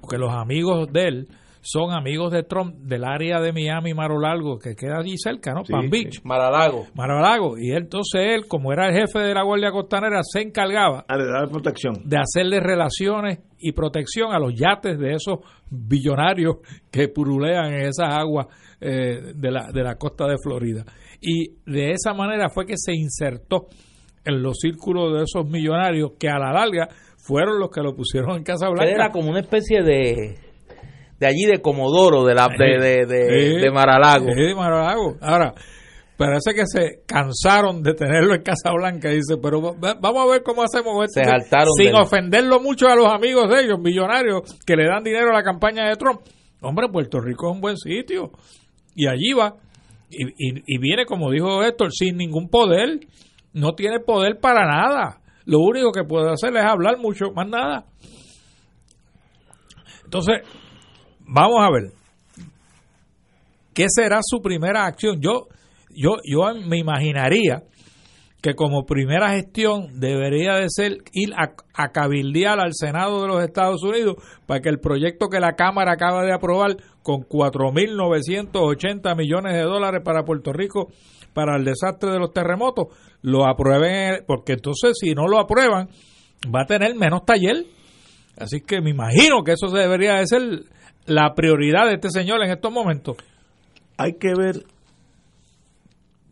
porque los amigos de él son amigos de Trump del área de Miami, Maro Largo, que queda allí cerca, ¿no? Palm Beach. Maralago. Maralago. Y entonces él, como era el jefe de la Guardia Costanera, se encargaba a de dar protección. De hacerle relaciones y protección a los yates de esos billonarios que purulean en esas aguas eh, de, la, de la costa de Florida. Y de esa manera fue que se insertó en los círculos de esos millonarios que a la larga fueron los que lo pusieron en Casa Blanca. Era como una especie de de allí de Comodoro, de, la, de, de, de, Maralago. de Maralago. Ahora, parece que se cansaron de tenerlo en Casa Blanca. Dice, pero vamos a ver cómo hacemos esto. Sin ofenderlo mucho a los amigos de ellos, millonarios, que le dan dinero a la campaña de Trump. Hombre, Puerto Rico es un buen sitio. Y allí va. Y, y, y viene, como dijo Héctor, sin ningún poder. No tiene poder para nada lo único que puede hacer es hablar mucho, más nada. Entonces, vamos a ver. ¿Qué será su primera acción? Yo, yo, yo me imaginaría que como primera gestión debería de ser ir a, a, cabildear al Senado de los Estados Unidos para que el proyecto que la Cámara acaba de aprobar con 4.980 millones de dólares para Puerto Rico para el desastre de los terremotos lo aprueben, porque entonces si no lo aprueban va a tener menos taller. Así que me imagino que eso debería de ser la prioridad de este señor en estos momentos. Hay que ver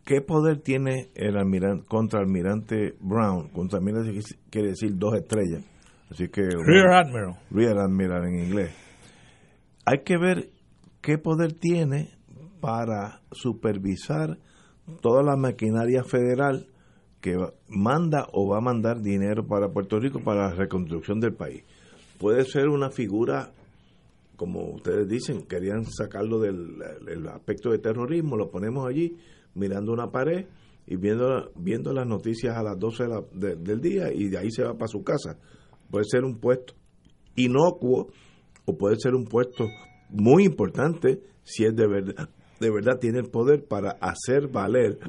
¿Qué poder tiene el almirante, contraalmirante Brown? Contraalmirante quiere decir dos estrellas. Así que, Rear Admiral. Rear Admiral en inglés. Hay que ver qué poder tiene para supervisar toda la maquinaria federal que manda o va a mandar dinero para Puerto Rico para la reconstrucción del país. Puede ser una figura, como ustedes dicen, querían sacarlo del, aspecto de terrorismo, lo ponemos allí mirando una pared y viendo, viendo las noticias a las 12 del día y de ahí se va para su casa. Puede ser un puesto inocuo o puede ser un puesto muy importante si es de verdad, de verdad tiene el poder para hacer valer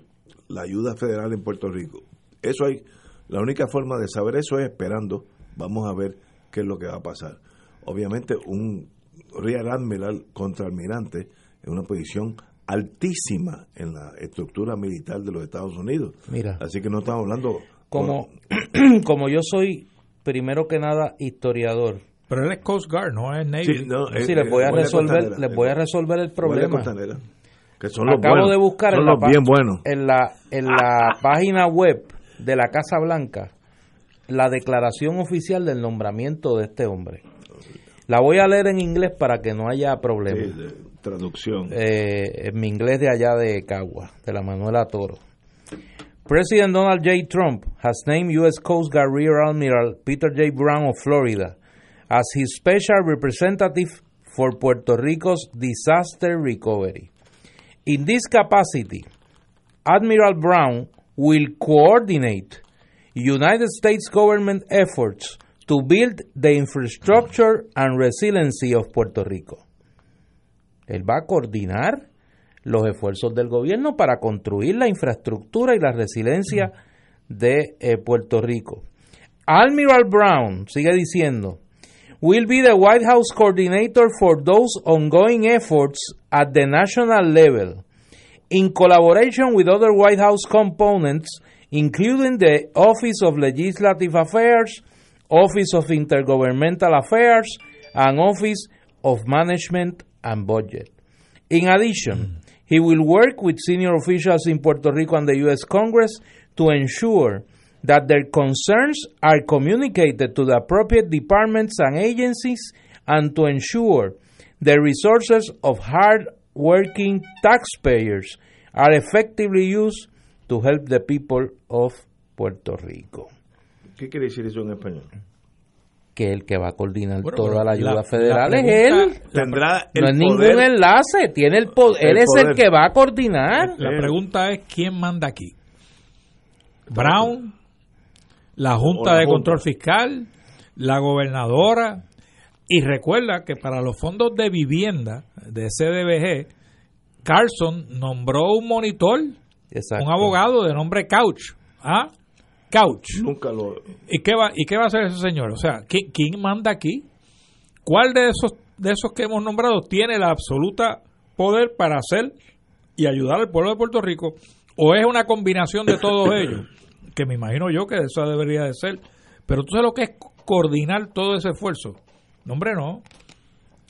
la ayuda federal en Puerto Rico. Eso hay, la única forma de saber eso es esperando, vamos a ver qué es lo que va a pasar. Obviamente un Rear Admiral contra almirante es una posición altísima en la estructura militar de los Estados Unidos. Mira. Así que no estamos hablando... Como, como yo soy, primero que nada, historiador. Pero él es Coast Guard, no es Navy. Sí, no, sí les voy a resolver, les voy a resolver el problema. Que son los Acabo buenos, de buscar son en, la, los bien buenos. en la en la página web de la Casa Blanca la declaración oficial del nombramiento de este hombre. La voy a leer en inglés para que no haya problema. Sí, de- traducción. eh, en mi inglés de allá de Cagua, de la Manuela Toro. President Donald J. Trump has named U.S. Coast Guard Rear Admiral Peter J. Brown of Florida as his special representative for Puerto Rico's disaster recovery. In this capacity, Admiral Brown will coordinate United States government efforts to build the infrastructure and resiliency of Puerto Rico. Él va a coordinar los esfuerzos del gobierno para construir la infraestructura y la resiliencia de eh, Puerto Rico. Admiral Brown sigue diciendo, will be the White House coordinator for those ongoing efforts at the national level, in collaboration with other White House components, including the Office of Legislative Affairs, Office of Intergovernmental Affairs, and Office of Management and Budget. In addition, he will work with senior officials in Puerto Rico and the U.S. Congress to ensure that their concerns are communicated to the appropriate departments and agencies and to ensure the resources of hard-working taxpayers are effectively used to help the people of Puerto Rico. ¿Qué quiere decir eso en español? Que el que va a coordinar Bueno, toda la ayuda la- federal la es él. Tendrá el No es ningún poder- enlace, tiene el poder, El él es el que va a coordinar. La pregunta es quién manda aquí. Brown, la Junta la de Junta. Control Fiscal, la gobernadora. Y recuerda que para los fondos de vivienda de CDBG, Carson nombró un monitor, Exacto. un abogado de nombre Couch. ¿Ah? Couch. Nunca lo... ¿Y qué va, y qué va a hacer ese señor? O sea, ¿qui- ¿quién manda aquí? ¿Cuál de esos, de esos que hemos nombrado tiene el absoluta poder para hacer y ayudar al pueblo de Puerto Rico? ¿O es una combinación de todos ellos? Que me imagino yo que eso debería de ser. Pero tú sabes lo que es coordinar todo ese esfuerzo. No, hombre, no.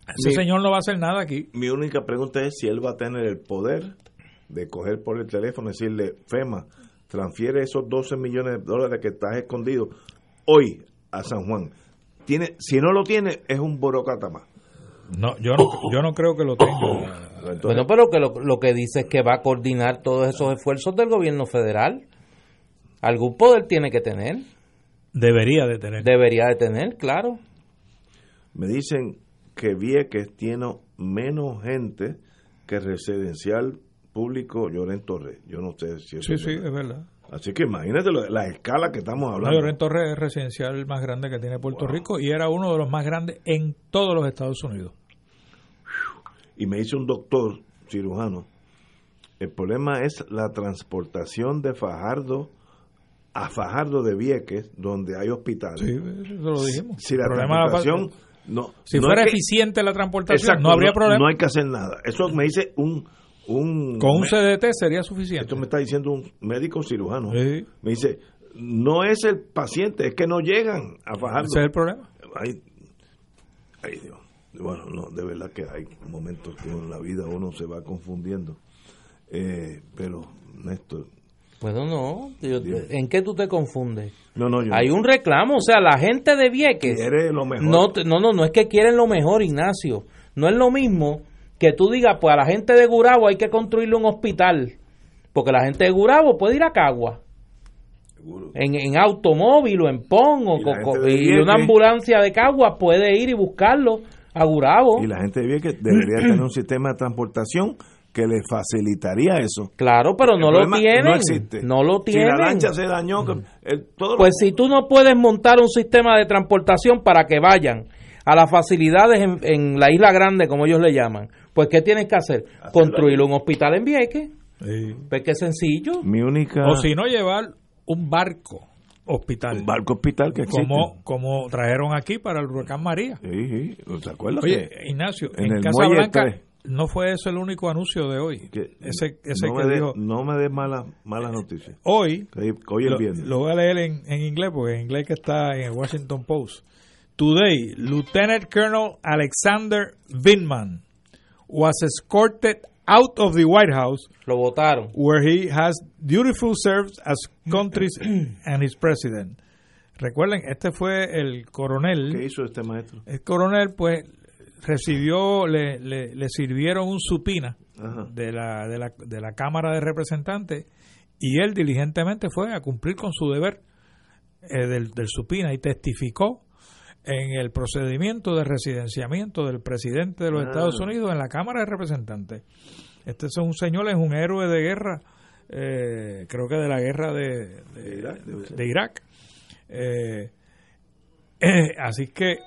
Ese Mi- señor no va a hacer nada aquí. Mi única pregunta es si él va a tener el poder de coger por el teléfono y decirle, FEMA, transfiere esos 12 millones de dólares que estás escondido hoy a San Juan. Tiene, si no lo tiene, es un burócrata más. No, yo no, yo no creo que lo tenga. Entonces, Bueno, pero que lo, lo que dice es que va a coordinar todos esos esfuerzos del gobierno federal. Algún poder tiene que tener, Debería de tener. debería de tener, claro. me dicen que Vieques tiene menos gente que Residencial público Llorén Torres. Yo no sé si Sí, sí, es verdad. Así que imagínate lo- la escala que estamos No, hablando. Llorén Torres es residencial más grande que tiene Puerto Rico y era uno de los más grandes en todos los Estados Unidos. y me dice un doctor cirujano, el problema es la transportación de Fajardo a Fajardo de Vieques, donde hay hospitales. Sí, eso lo dijimos. Si la transportación no, si no fuera que- eficiente la transportación, Exacto, no habría problema. No hay que hacer nada. Eso me dice un un Con un CDT sería suficiente. esto me está diciendo un médico cirujano. Sí. Me dice, no es el paciente, es que no llegan a Fajardo. Ese es el problema. Ay, ay, Dios. Bueno, no, de verdad que hay momentos que en la vida uno se va confundiendo. Eh, pero, Néstor, Bueno, no. yo-. ¿En qué tú te confundes? no, no, yo Hay un reclamo, o sea, la gente de Vieques quiere lo mejor. no, no, no es que quieren lo mejor, Ignacio. No es lo mismo que tú digas, pues a la gente de Gurabo hay que construirle un hospital, porque la gente de Gurabo puede ir a Cagua. En, en automóvil o en PON o Y una ambulancia de Cagua puede ir y buscarlo a Gurabo. Y la gente de que debería tener un sistema de transportación que le facilitaría eso. Claro, pero no lo tienen. No existe. No lo Si tienen. la lancha se dañó, que- el- todo lo- Pues si tú no puedes montar un sistema de transportación para que vayan a las facilidades en, en la Isla Grande, como ellos le llaman, pues ¿qué tienes que hacer? Construir un hospital en Vieques. Pues qué sencillo. mi única O si no, llevar un barco hospital. un barco hospital que existe. como, como trajeron aquí para el huracán María. Sí, sí, ¿te acuerdas? Oye, que- Ignacio, en en, el Casa Muelle Blanca tres. no fue eso el único anuncio de hoy. que- ese ese no, que me dé- dijo no me des malas malas noticias. hoy, Hoy es lo, viernes. lo voy a leer en, en inglés porque en inglés que está en el Washington Post. Today, Lieutenant Colonel Alexander Vindman was escorted out of the White House Lo votaron. where he has dutifully served as country's and his president. Recuerden, este fue el coronel. ¿Qué hizo este maestro? El coronel, pues, recibió, le, le, le sirvieron un supina Ajá. de la, de, la, de la Cámara de Representantes y él diligentemente fue a cumplir con su deber eh, del, del supina y testificó en el procedimiento de residenciamiento del presidente de los Ah. Estados Unidos en la Cámara de Representantes. Este es un señor, es un héroe de guerra, eh, creo que de la guerra de, de- De Irak, de. Eh, eh, así que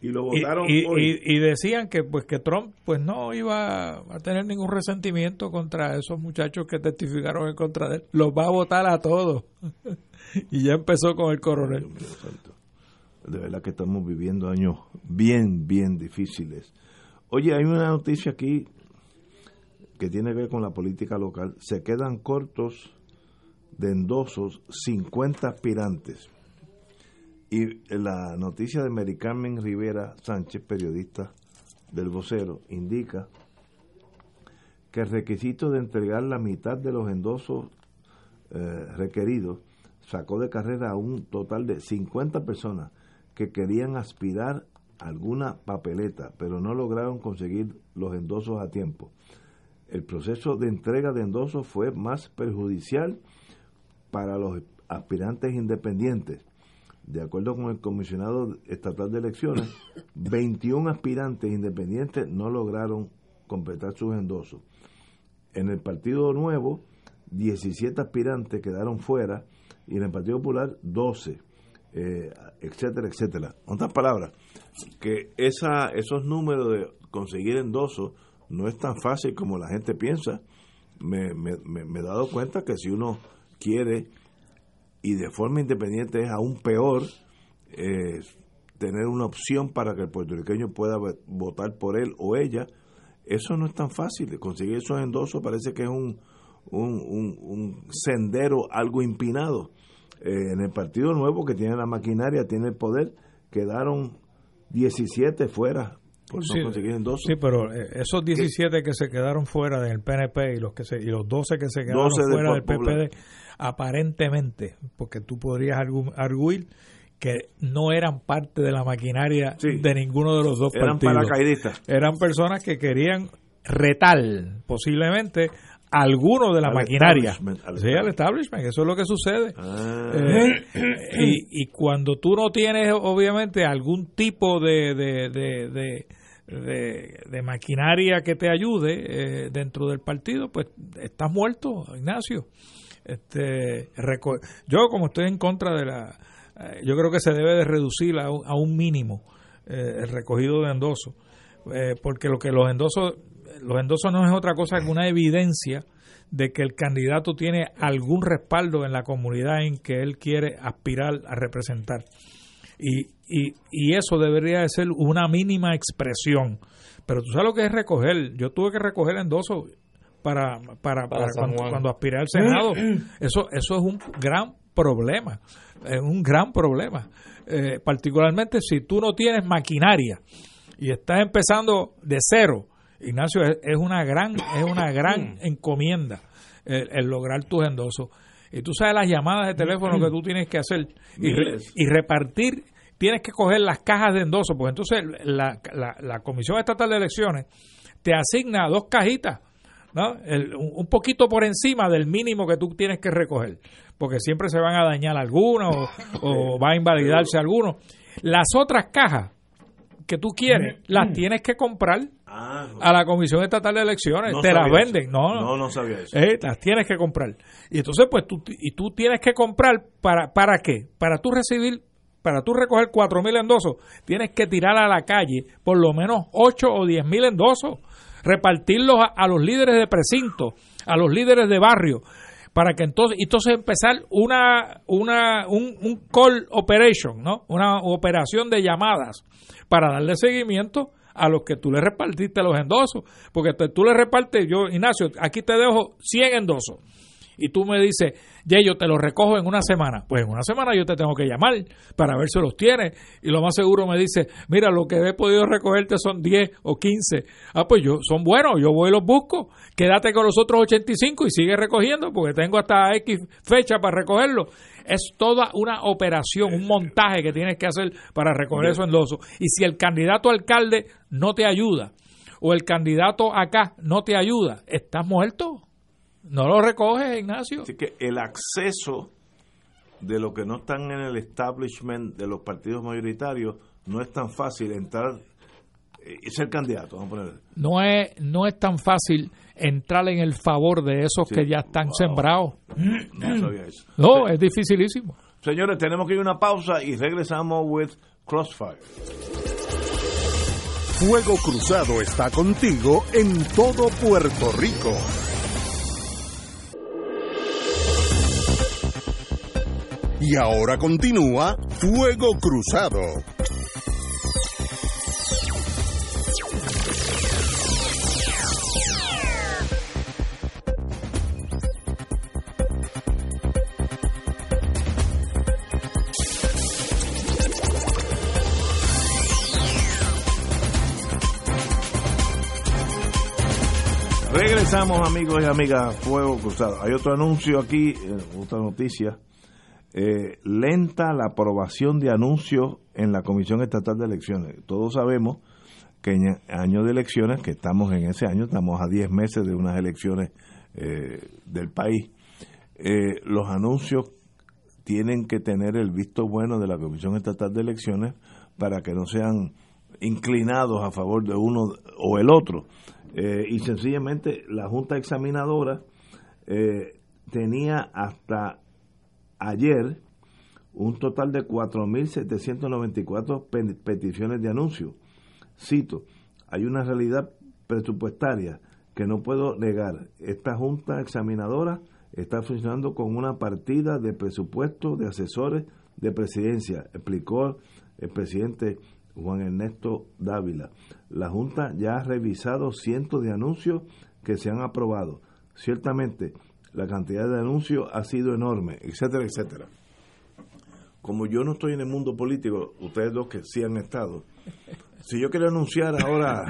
Y lo votaron y- hoy. y- y decían que pues que Trump pues no iba a tener ningún resentimiento contra esos muchachos que testificaron en contra de él los va a votar a todos y ya empezó con el coronel Dios. De verdad que estamos viviendo años bien, bien difíciles. Oye, hay una noticia aquí que tiene que ver con la política local. Se quedan cortos de endosos 50 aspirantes. Y la noticia de Mary Carmen Rivera Sánchez, periodista del vocero, indica que el requisito de entregar la mitad de los endosos eh, requeridos sacó de carrera a un total de 50 personas que querían aspirar a alguna papeleta, pero no lograron conseguir los endosos a tiempo. El proceso de entrega de endosos fue más perjudicial para los aspirantes independientes. De acuerdo con el comisionado estatal de elecciones, 21 aspirantes independientes no lograron completar sus endosos. En el Partido Nuevo, 17 aspirantes quedaron fuera y en el Partido Popular 12, eh, etcétera, etcétera. Otras palabras, que esa, esos números de conseguir endosos no es tan fácil como la gente piensa. Me, me, me- he dado cuenta que si uno quiere y de forma independiente es aún peor eh, tener una opción para que el puertorriqueño pueda votar por él o ella, eso no es tan fácil. Conseguir esos endosos parece que es un, un, un- un sendero algo empinado. Eh, en el Partido Nuevo, que tiene la maquinaria, tiene el poder, quedaron 17 fuera por Sí, no sí pero eh, esos 17 que se quedaron fuera del PNP y los que se, y los 12 que se quedaron 12 del fuera del. PPD aparentemente porque tú podrías argu- arguir que no eran parte de la maquinaria Sí. de ninguno de los dos Eran partidos paracaidistas. eran personas que querían retar posiblemente alguno de la Al maquinaria. establishment, al sí, al establishment, eso es lo que sucede. Ah, Eh, y, y cuando tú no tienes, obviamente, algún tipo de, de, de, de, de, maquinaria que te ayude eh, dentro del partido, pues estás muerto, Ignacio. Este, yo como estoy en contra de la, eh, yo creo que se debe de reducir a, un mínimo eh, el recogido de endosos, porque lo que los endosos, los endosos no es otra cosa que una evidencia de que el candidato tiene algún respaldo en la comunidad en que él quiere aspirar a representar. Y, y, y eso debería de ser una mínima expresión. Pero tú sabes lo que es recoger. Yo tuve que recoger endoso para, para, para, cuando, aspiré al Senado. Eso, eso es un gran problema. Es un gran problema. Eh, particularmente si tú no tienes maquinaria y estás empezando de cero. Ignacio, es, una gran, es una gran encomienda el, lograr tus endosos. Y tú sabes las llamadas de teléfono que tú tienes que hacer y, y repartir tienes que coger las cajas de endoso, porque entonces la, la, Comisión Estatal de Elecciones te asigna dos cajitas, ¿no? un poquito por encima del mínimo que tú tienes que recoger, porque siempre se van a dañar algunos o, va a invalidarse algunos. Las otras cajas que tú quieres, las tienes que comprar ah, a la Comisión Estatal de Elecciones. te las venden. No, no, no sabía eso. Eh, las tienes que comprar. Y entonces, pues tú, y tú tienes que comprar para, ¿para qué? Para tú recibir para tú recoger cuatro mil endosos, tienes que tirar a la calle por lo menos 8 o 10 mil endosos, repartirlos a, los líderes de precinto, a los líderes de barrio, para que entonces, entonces empezar una, una, un, un call operation, ¿no? Una operación de llamadas para darle seguimiento a los que tú le repartiste los endosos, porque tú le repartes, yo, Ignacio, aquí te dejo 100 endosos y tú me dices, ya yo te los recojo en una semana. Pues en una semana yo te tengo que llamar para ver si los tienes. Y lo más seguro me dice, mira, lo que he podido recogerte son 10 o 15. Ah, pues yo, son buenos, yo voy y los busco. Quédate con los otros 85 y sigue recogiendo porque tengo hasta X fecha para recogerlo. Es toda una operación, un montaje que tienes que hacer para recoger esos endosos. Y si el candidato alcalde no te ayuda o el candidato acá no te ayuda, estás muerto. No lo recoge, Ignacio. Así que el acceso de los que no están en el establishment de los partidos mayoritarios no es tan fácil entrar y ser candidato. Vamos a poner. No es, no es tan fácil entrar en el favor de esos que ya están sembrados. No sabía eso. No, es dificilísimo. Señores, tenemos que ir a una pausa y regresamos with Crossfire. Fuego Cruzado está contigo en todo Puerto Rico. Y ahora continúa Fuego Cruzado. Regresamos amigos y amigas, Fuego Cruzado. Hay otro anuncio aquí, eh, otra noticia eh, lenta la aprobación de anuncios en la Comisión Estatal de Elecciones. Todos sabemos que en año de elecciones, que estamos en ese año, estamos a 10 meses de unas elecciones eh, del país, los anuncios tienen que tener el visto bueno de la Comisión Estatal de Elecciones para que no sean inclinados a favor de uno o el otro. Y sencillamente la Junta Examinadora tenía hasta ayer un total de 4.794 peticiones de anuncio. Cito, hay una realidad presupuestaria que no puedo negar. Esta Junta Examinadora está funcionando con una partida de presupuesto de asesores de presidencia, explicó el presidente Juan Ernesto Dávila. La Junta ya ha revisado cientos de anuncios que se han aprobado. Ciertamente, la cantidad de anuncios ha sido enorme, etcétera, etcétera. Como yo no estoy en el mundo político, ustedes dos que sí han estado, si yo quiero anunciar ahora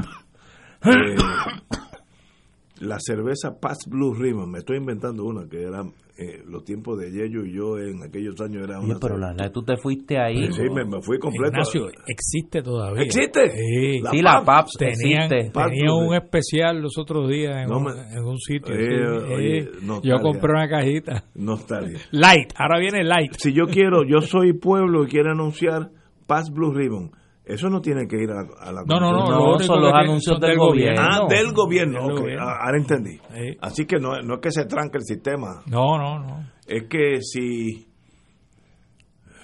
eh, la cerveza Paz Blue Ribbon, me estoy inventando una que era eh, los tiempos de Yello y yo en aquellos años era una. pero la, tú te fuiste ahí. Sí, me, fui completo. Ignacio, existe todavía. ¿Existe? Sí, la, PAPS tenían, tenían un especial los otros días en, un, sitio. Eh, yo compré una cajita. Nostalgia. Light, ahora viene Light. Si yo quiero, yo soy pueblo y quiero anunciar Paz Blue Ribbon Eso no tiene que ir a, la No, no, no, no son los anuncios del, gobierno. Ah, del gobierno, ah, ahora entendí. Así que no, no es que se tranque el sistema. No, no, no. Es que si...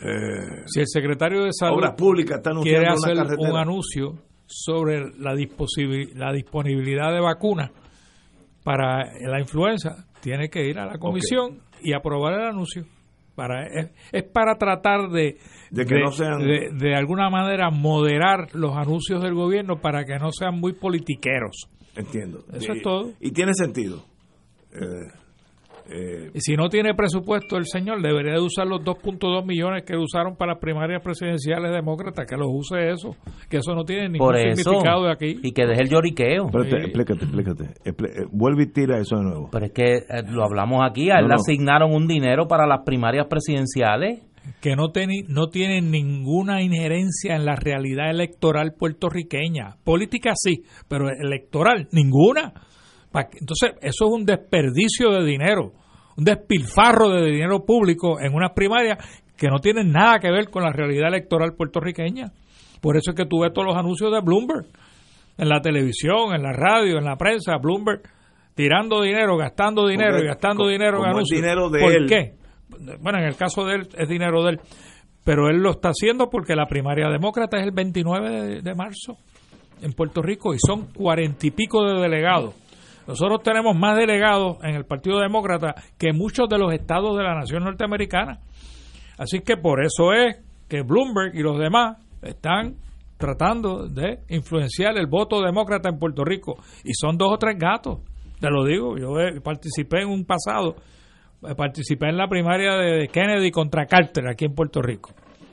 Eh, si el secretario de Salud Obras Públicas está quiere hacer un anuncio sobre la, la disponibilidad de vacunas para la influenza, tiene que ir a la comisión y aprobar el anuncio. Para, es, para tratar de, de, que no sean... de, alguna manera moderar los anuncios del gobierno para que no sean muy politiqueros. Entiendo. Eso es todo. Y tiene sentido. Eh, eh, y si no tiene presupuesto el señor, debería de usar los 2.2 millones que usaron para las primarias presidenciales demócratas, que los use eso, que eso no tiene ningún significado de aquí. Y que deje el lloriqueo. explícate, explícate. Eh, vuelve y tira eso de nuevo. Pero es que eh, lo hablamos aquí, a él le asignaron un dinero para las primarias presidenciales que no, no tienen ninguna injerencia en la realidad electoral puertorriqueña. Política sí, pero electoral ninguna. Entonces, eso es un desperdicio de dinero, un despilfarro de dinero público en unas primarias que no tienen nada que ver con la realidad electoral puertorriqueña. Por eso es que tú ves todos los anuncios de Bloomberg en la televisión, en la radio, en la prensa, Bloomberg tirando dinero, gastando dinero y gastando dinero en anuncios. dinero de ¿Por qué? Bueno, en el caso de él es dinero de él, pero él lo está haciendo porque la primaria demócrata es el 29 de, de marzo en Puerto Rico y son cuarenta y pico de delegados nosotros tenemos más delegados en el Partido Demócrata que muchos de los estados de la nación norteamericana. Así que por eso es que Bloomberg y los demás están tratando de influenciar el voto demócrata en Puerto Rico. Y son dos o tres gatos, te lo digo. Yo participé en un pasado, eh, participé en la primaria de Kennedy contra Carter aquí en Puerto Rico.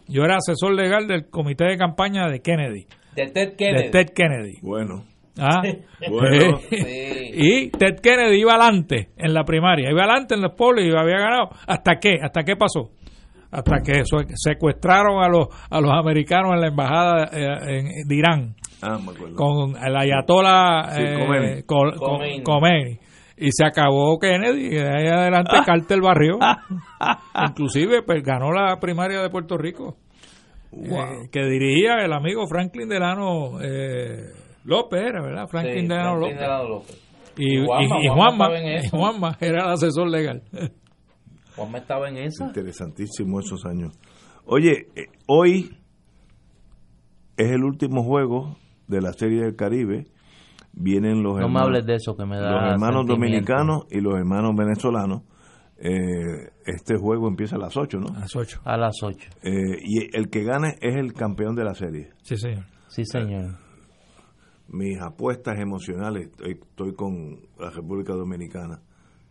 Yo era asesor legal del comité de campaña de Kennedy. De Ted Kennedy. De Ted Kennedy. Bueno. Ah, bueno. Y Ted Kennedy iba adelante en la primaria, iba adelante en los polls y había ganado. ¿Hasta qué? ¿Hasta qué pasó? Hasta que secuestraron a los a los americanos en la embajada eh, de Irán ah, con el ayatollah eh, Khomeini. y se acabó Kennedy y de ahí adelante ah. Carter barrio inclusive pues, ganó la primaria de Puerto Rico eh, que dirigía el amigo Franklin Delano eh, López era, ¿verdad? Franklin, Delano, López. Y, y, Juanma, Juanma, era el asesor legal. Juanma estaba en eso. Interesantísimo esos años. Oye, eh, hoy es el último juego de la Serie del Caribe. Vienen los no hermanos, me hables de eso que me da los hermanos dominicanos y los hermanos venezolanos. Eh, este juego empieza a las 8, ¿no? A las 8. A las 8. Eh, y el que gane es el campeón de la serie. Sí, señor. Sí, señor mis apuestas emocionales, estoy, con la República Dominicana,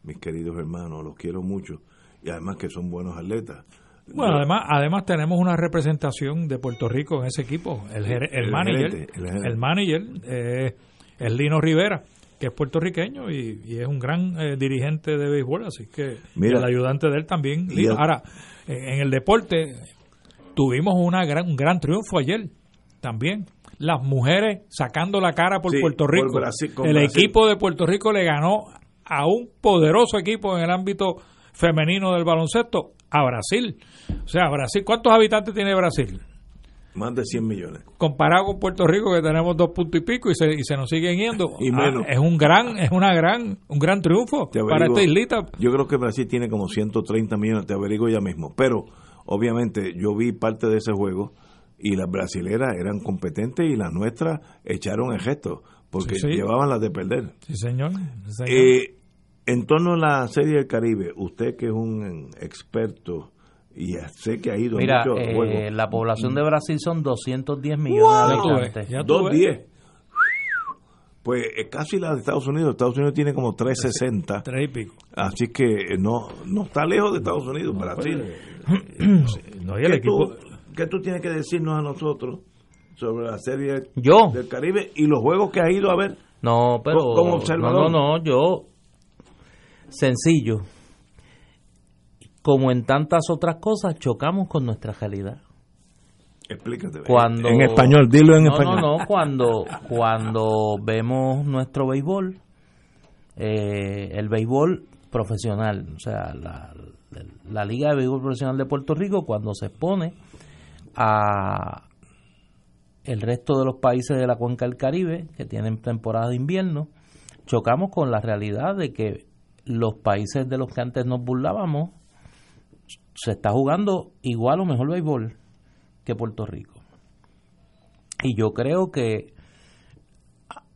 mis queridos hermanos, los quiero mucho y además que son buenos atletas. Bueno, además, además tenemos una representación de Puerto Rico en ese equipo. El, el, manager, el, manager eh, es Lino Rivera, que es puertorriqueño y, es un gran eh, dirigente de béisbol, así que el ayudante de él también. Ahora, en el deporte tuvimos una gran, un gran triunfo ayer también las mujeres sacando la cara por Puerto Rico. el equipo de Puerto Rico le ganó a un poderoso equipo en el ámbito femenino del baloncesto a Brasil. O sea, Brasil, ¿cuántos habitantes tiene Brasil? Más de 100 millones. Comparado con Puerto Rico que tenemos dos puntos y pico y se, y se nos siguen yendo. y ah, es un gran, es una gran, un gran triunfo para esta islita. Yo creo que Brasil tiene como 130 millones, te averiguo ya mismo. Pero, obviamente, yo vi parte de ese juego y las brasileras eran competentes y las nuestras echaron gesto porque llevaban las de perder. Sí, señor. Eh, en torno a la Serie del Caribe, usted que es un experto y sé que ha ido Mira, eh, la población de Brasil son 210 millones de habitantes. 210. Pues es casi la de Estados Unidos. Estados Unidos tiene como 360. Tres y pico. Así que no no está lejos de Estados Unidos, Brasil. Pues, no, y el equipo, ¿qué tú tienes que decirnos a nosotros sobre la serie ¿Yo? del Caribe y los juegos que ha ido a ver? No, pero como observador. No, no, no, yo sencillo. Como en tantas otras cosas, chocamos con nuestra realidad. Explícate. Cuando, en español, dilo en español. No, no, cuando, cuando vemos nuestro béisbol, eh, el béisbol profesional, o sea, la, la Liga de Béisbol Profesional de Puerto Rico, cuando se expone a, el resto de los países de la cuenca del Caribe, que tienen temporada de invierno, chocamos con la realidad de que los países de los que antes nos burlábamos se está jugando igual o mejor béisbol que Puerto Rico. Y yo creo que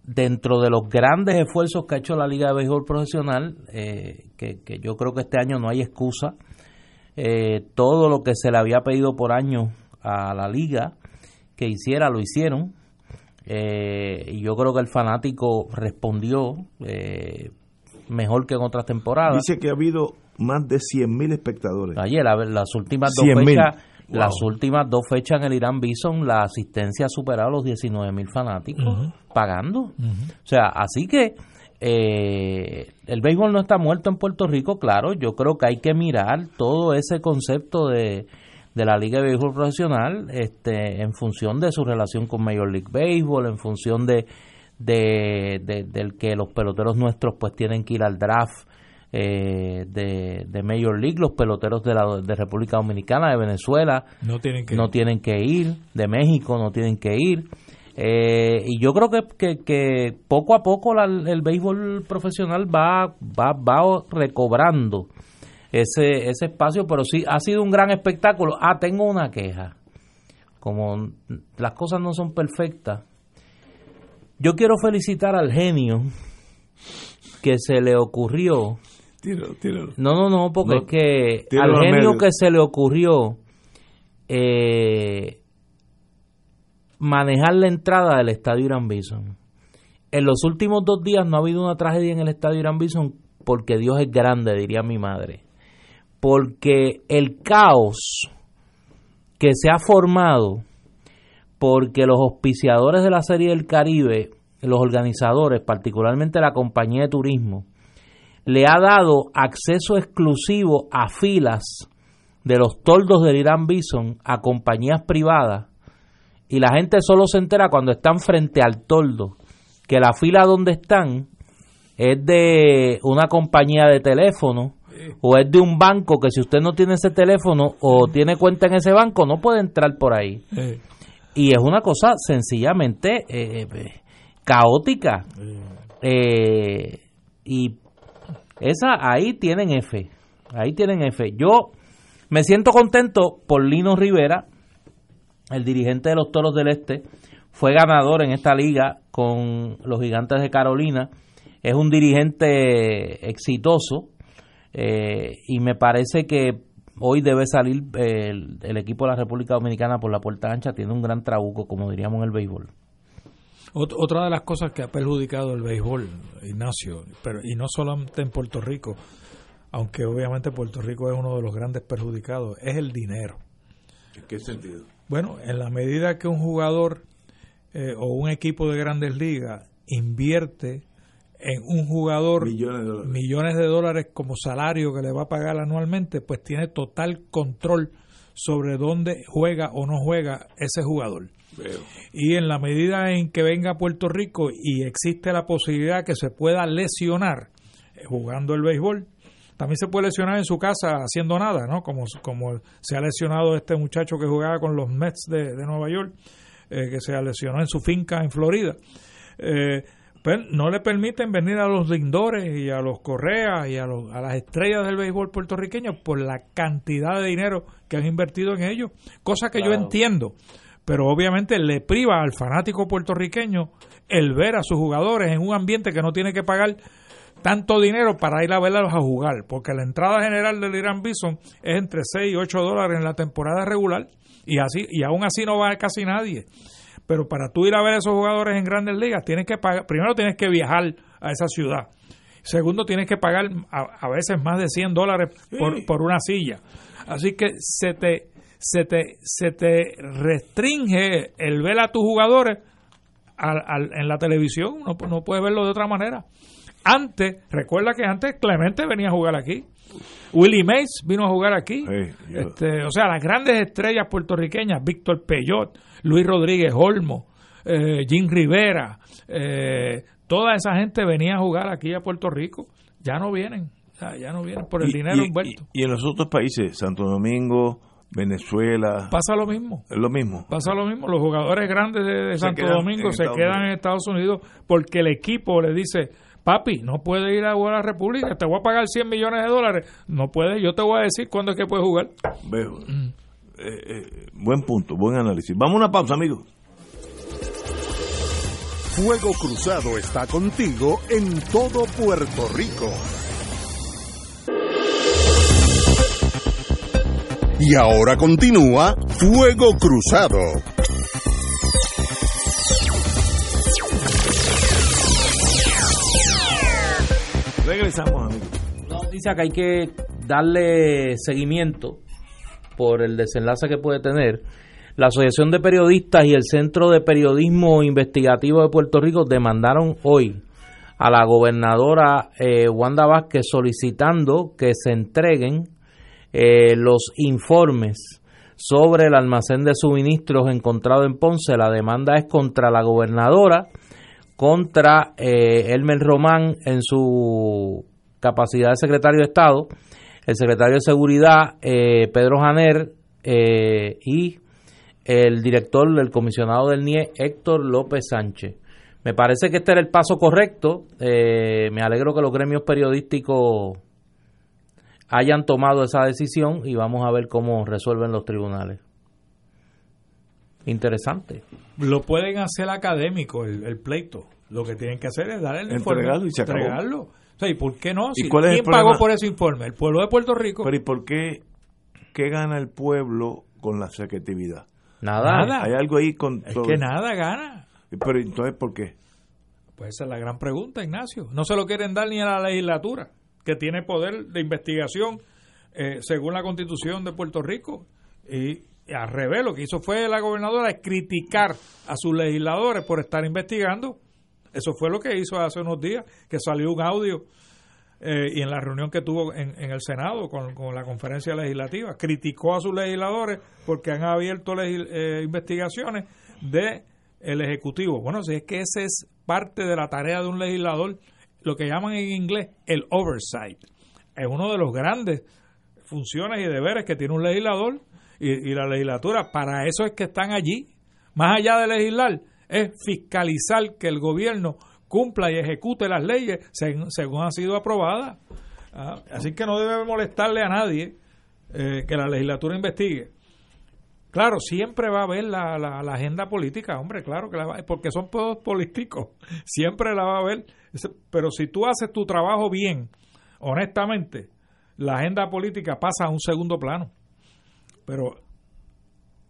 dentro de los grandes esfuerzos que ha hecho la Liga de Béisbol Profesional, eh, que, yo creo que este año no hay excusa, eh, todo lo que se le había pedido por año a la liga que hiciera, lo hicieron. Eh, y yo creo que el fanático respondió mejor que en otras temporadas. Dice que ha habido más de 100.000 espectadores. Ayer, las últimas dos fechas las últimas dos fechas en el Irán Bison, la asistencia ha superado los 19 mil fanáticos pagando. O sea, así que eh, el béisbol no está muerto en Puerto Rico, claro. Yo creo que hay que mirar todo ese concepto de, de la Liga de Béisbol Profesional este, en función de su relación con Major League Baseball, en función de, de, de, del que los peloteros nuestros pues tienen que ir al draft eh, de, de, Major League, los peloteros de, la, de República Dominicana, de Venezuela, no tienen que, no tienen que ir, de México no tienen que ir. Eh, y yo creo que, que, poco a poco el béisbol profesional va, va, va recobrando ese, ese espacio, pero sí ha sido un gran espectáculo. Ah, tengo una queja. Como las cosas no son perfectas, yo quiero felicitar al genio que se le ocurrió no, no, no, porque es que al genio que se le ocurrió eh, manejar la entrada del estadio Irán Bison. En los últimos dos días no ha habido una tragedia en el estadio Irán Bison porque Dios es grande, diría mi madre. Porque el caos que se ha formado, porque los auspiciadores de la Serie del Caribe, los organizadores, particularmente la compañía de turismo, le ha dado acceso exclusivo a filas de los toldos del Irán Bison a compañías privadas y la gente solo se entera cuando están frente al toldo que la fila donde están es de una compañía de teléfono o es de un banco que si usted no tiene ese teléfono o tiene cuenta en ese banco no puede entrar por ahí. Y es una cosa sencillamente eh, eh, caótica. Eh, y esa, ahí tienen F. Ahí tienen F. Yo me siento contento por Lino Rivera, el dirigente de los Toros del Este. Fue ganador en esta liga con los Gigantes de Carolina. Es un dirigente exitoso eh, y me parece que hoy debe salir el, el, equipo de la República Dominicana por la puerta ancha. Tiene un gran trabuco, como diríamos en el béisbol. Otra de las cosas que ha perjudicado el béisbol, Ignacio, pero y no solamente en Puerto Rico, aunque obviamente Puerto Rico es uno de los grandes perjudicados, es el dinero. ¿En qué sentido? Bueno, en la medida que un jugador eh, o un equipo de grandes ligas invierte en un jugador millones de, dólares. millones de dólares como salario que le va a pagar anualmente, pues tiene total control sobre dónde juega o no juega ese jugador. Y en la medida en que venga a Puerto Rico y existe la posibilidad que se pueda lesionar eh, jugando el béisbol, también se puede lesionar en su casa haciendo nada, ¿no? Como, como se ha lesionado este muchacho que jugaba con los Mets de, Nueva York, eh, que se lesionó en su finca en Florida. Eh, no le permiten venir a los Lindores y a los Correas y a, a las estrellas del béisbol puertorriqueño por la cantidad de dinero que han invertido en ellos, cosa que yo entiendo pero obviamente le priva al fanático puertorriqueño el ver a sus jugadores en un ambiente que no tiene que pagar tanto dinero para ir a verlos a jugar, porque la entrada general del Irán Bison es entre 6 y 8 dólares en la temporada regular y así y aún así no va casi nadie. Pero para tú ir a ver a esos jugadores en grandes ligas, tienes que pagar, primero tienes que viajar a esa ciudad. Segundo, tienes que pagar a, veces más de 100 dólares por, por una silla. Así que se te se te, se te restringe el ver a tus jugadores en la televisión, no, no puedes verlo de otra manera. Antes, recuerda que antes Clemente venía a jugar aquí. Willie Mays vino a jugar aquí. este, o sea, las grandes estrellas puertorriqueñas, Víctor Peyot, Luis Rodríguez Olmo, eh, Jim Rivera, eh, toda esa gente venía a jugar aquí a Puerto Rico. Ya no vienen, ya no vienen por el dinero envuelto. y en los otros países, Santo Domingo, Venezuela. Pasa lo mismo. Es lo mismo. Pasa lo mismo. Los jugadores grandes de, Santo Domingo se quedan en Estados Unidos porque el equipo le dice, papi, no puedes ir a jugar a la República, te voy a pagar 100 millones de dólares. No puedes, yo te voy a decir cuándo es que puedes jugar. Veo. Mm. Eh, eh, buen punto, buen análisis. Vamos a una pausa, amigos. Fuego Cruzado está contigo en todo Puerto Rico. Y ahora continúa Fuego Cruzado. Regresamos, amigos. Una noticia que hay que darle seguimiento por el desenlace que puede tener. La Asociación de Periodistas y el Centro de Periodismo Investigativo de Puerto Rico demandaron hoy a la gobernadora eh, Wanda Vázquez solicitando que se entreguen eh, los informes sobre el almacén de suministros encontrado en Ponce. La demanda es contra la gobernadora, contra eh, Elmer Román en su capacidad de secretario de Estado, el secretario de Seguridad, eh, Pedro Janer, eh, y el director, el comisionado del NIE, Héctor López Sánchez. Me parece que este era el paso correcto. me alegro que los gremios periodísticos hayan tomado esa decisión y vamos a ver cómo resuelven los tribunales. Interesante. Lo pueden hacer académico el, pleito. Lo que tienen que hacer es dar el informe, y entregarlo. O sea, ¿y por qué no? ¿Quién pagó por ese informe? ¿El pueblo de Puerto Rico? Pero ¿y por qué? ¿Qué gana el pueblo con la secretividad? Nada. Hay algo ahí con... Es que nada gana. Pero entonces, ¿por qué? Pues esa es la gran pregunta, Ignacio. No se lo quieren dar ni a la legislatura que tiene poder de investigación eh, según la constitución de Puerto Rico. Y al revés, lo que hizo fue la gobernadora criticar a sus legisladores por estar investigando. Eso fue lo que hizo hace unos días, que salió un audio eh, y en la reunión que tuvo en, el Senado con, la conferencia legislativa, criticó a sus legisladores porque han abierto eh, investigaciones de el Ejecutivo. Bueno, si es que esa es parte de la tarea de un legislador, lo que llaman en inglés el oversight. Es uno de los grandes funciones y deberes que tiene un legislador y, la legislatura. Para eso es que están allí. Más allá de legislar, es fiscalizar que el gobierno cumpla y ejecute las leyes según, han sido aprobadas. Ah, así que no debe molestarle a nadie eh, que la legislatura investigue. Claro, siempre va a haber la, la, agenda política, hombre, claro que la va, porque son todos políticos, siempre la va a haber, pero si tú haces tu trabajo bien, honestamente, la agenda política pasa a un segundo plano. Pero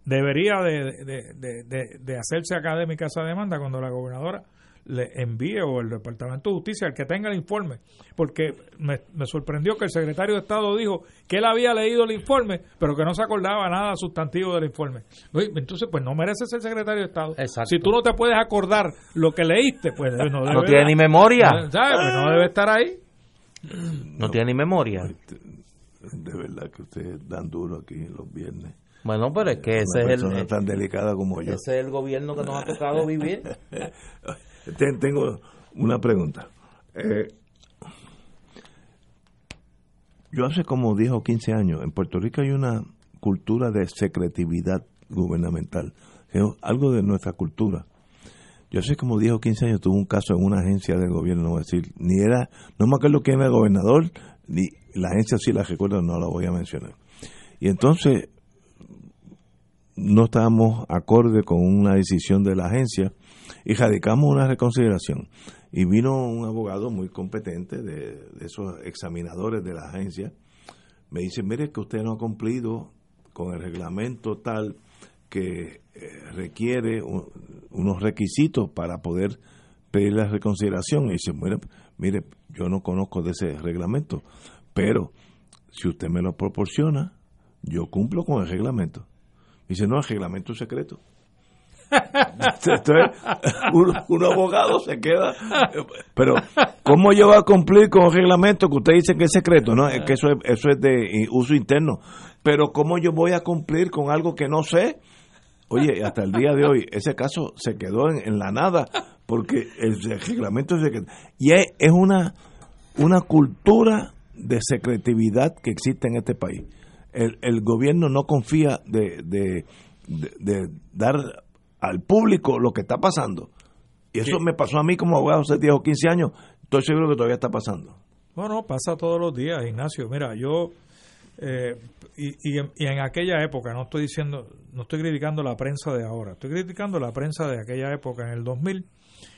debería de, de, de hacerse académica esa demanda cuando la gobernadora le envíe o el Departamento de Justicia, el que tenga el informe, porque me, sorprendió que el secretario de Estado dijo que él había leído el informe, pero que no se acordaba nada sustantivo del informe. Entonces, pues no mereces ser secretario de Estado. Si tú no te puedes acordar lo que leíste, pues no, no tiene ni memoria. Pues no debe estar ahí. No tiene ni memoria. De verdad que ustedes dan duro aquí los viernes. Bueno, pero es que ese es el. tan delicada como yo. Ese es el gobierno que nos ha tocado vivir. tengo una pregunta. Eh, yo hace como 10 o 15 años, en Puerto Rico hay una cultura de secretividad gubernamental, algo de nuestra cultura. Yo hace como 10 o 15 años tuve un caso en una agencia del gobierno, decir, ni era, no me acuerdo quién era el gobernador, ni la agencia sí la recuerdo, no la voy a mencionar. Y entonces no estábamos acorde con una decisión de la agencia y radicamos una reconsideración. Y vino un abogado muy competente de, esos examinadores de la agencia. Me dice, mire que usted no ha cumplido con el reglamento tal que eh, requiere unos requisitos para poder pedir la reconsideración. Y dice, mire, mire, yo no conozco de ese reglamento, pero si usted me lo proporciona, yo cumplo con el reglamento. Dice, no, el reglamento es secreto. Entonces, un, abogado se queda. Pero, ¿cómo yo voy a cumplir con el reglamento que usted dice que es secreto? No, es que eso es, eso es de uso interno. Pero, ¿cómo yo voy a cumplir con algo que no sé? Oye, hasta el día de hoy, ese caso se quedó en, la nada porque el, reglamento es secreto. Y es, es una, una cultura de secretividad que existe en este país el, el gobierno no confía de, de, de, dar al público lo que está pasando. Y eso me pasó a mí como abogado hace 10 o 15 años. Estoy seguro que todavía está pasando. Bueno, pasa todos los días, Ignacio. Mira, yo eh, y, y, en, aquella época, no estoy diciendo, no estoy criticando la prensa de ahora, estoy criticando la prensa de aquella época, en el 2000,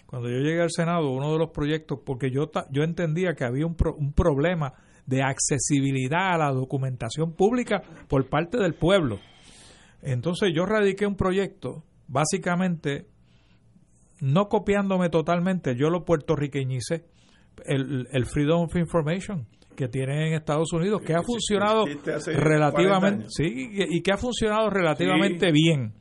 cuando yo llegué al Senado, uno de los proyectos, porque yo, yo entendía que había un, un problema de accesibilidad a la documentación pública por parte del pueblo. Entonces yo radiqué un proyecto, básicamente, no copiándome totalmente, yo lo puertorriqueñicé, el, el Freedom of Information que tienen en Estados Unidos, que ha funcionado relativamente, sí, y, que ha funcionado relativamente bien.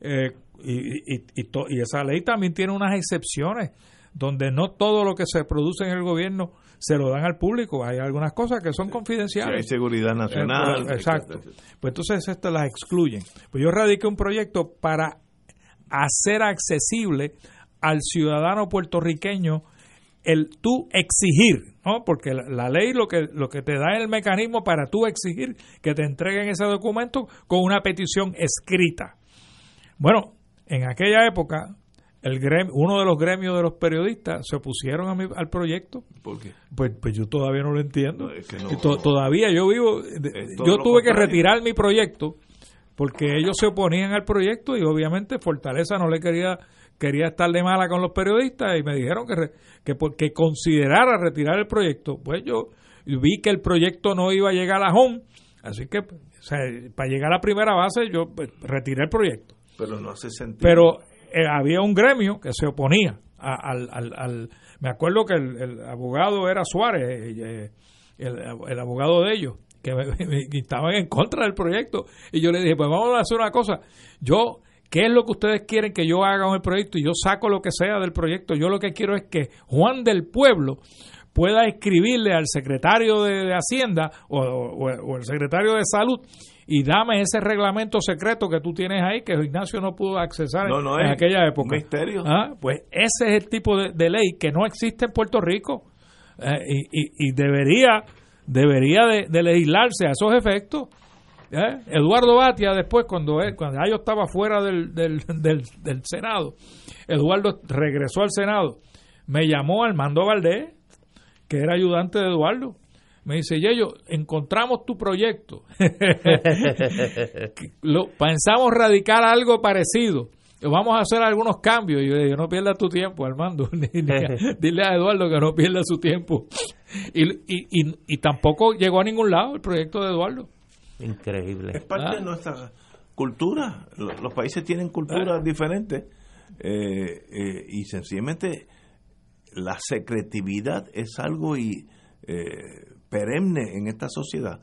Eh, y, y, y, esa ley también tiene unas excepciones, donde no todo lo que se produce en el gobierno se lo dan al público. Hay algunas cosas que son confidenciales. hay seguridad nacional. Eh, exacto. Pues entonces estas las excluyen. Pues yo radiqué un proyecto para hacer accesible al ciudadano puertorriqueño el tú exigir, ¿no? Porque la, ley lo que lo que te da es el mecanismo para tú exigir que te entreguen ese documento con una petición escrita. Bueno, en aquella época el gremio, uno de los gremios de los periodistas se opusieron a al proyecto. ¿Por qué? Pues, pues yo todavía no lo entiendo. todavía yo vivo, yo tuve que retirar mi proyecto porque ellos se oponían al proyecto y obviamente Fortaleza no le quería quería estar de mala con los periodistas y me dijeron que, que, que considerara retirar el proyecto. Pues yo vi que el proyecto no iba a llegar a home, así que para llegar a la primera base yo pues, retiré el proyecto. Pero no hace sentido. Pero eh, había un gremio que se oponía al, al, me acuerdo que el, abogado era Suárez, eh, el, el, abogado de ellos, que estaban en contra del proyecto. Y yo le dije, pues vamos a hacer una cosa. Yo ¿Qué es lo que ustedes quieren que yo haga con el proyecto? Y yo saco lo que sea del proyecto. Yo lo que quiero es que Juan del Pueblo pueda escribirle al secretario de, Hacienda o, el secretario de Salud y dame ese reglamento secreto que tú tienes ahí que Ignacio no pudo accesar en, aquella época. Misterio. Ah, pues ese es el tipo de, ley que no existe en Puerto Rico eh, y, debería debería de legislarse a esos efectos ¿Eh? Eduardo Batia después, cuando, él, cuando yo estaba fuera del, del, del, Senado, Eduardo regresó al Senado, me llamó Armando Valdés, que era ayudante de Eduardo, me dice, Yello, encontramos tu proyecto. Lo, pensamos radicar algo parecido. Vamos a hacer algunos cambios. Y yo le dije, no pierdas tu tiempo, Armando. Dile a Eduardo que no pierda su tiempo. Y, y, y, y, tampoco llegó a ningún lado el proyecto de Eduardo. Increíble. Es parte de ah. nuestra cultura. Los, países tienen culturas ah. diferentes eh, eh, y sencillamente la secretividad es algo y, eh, perenne en esta sociedad.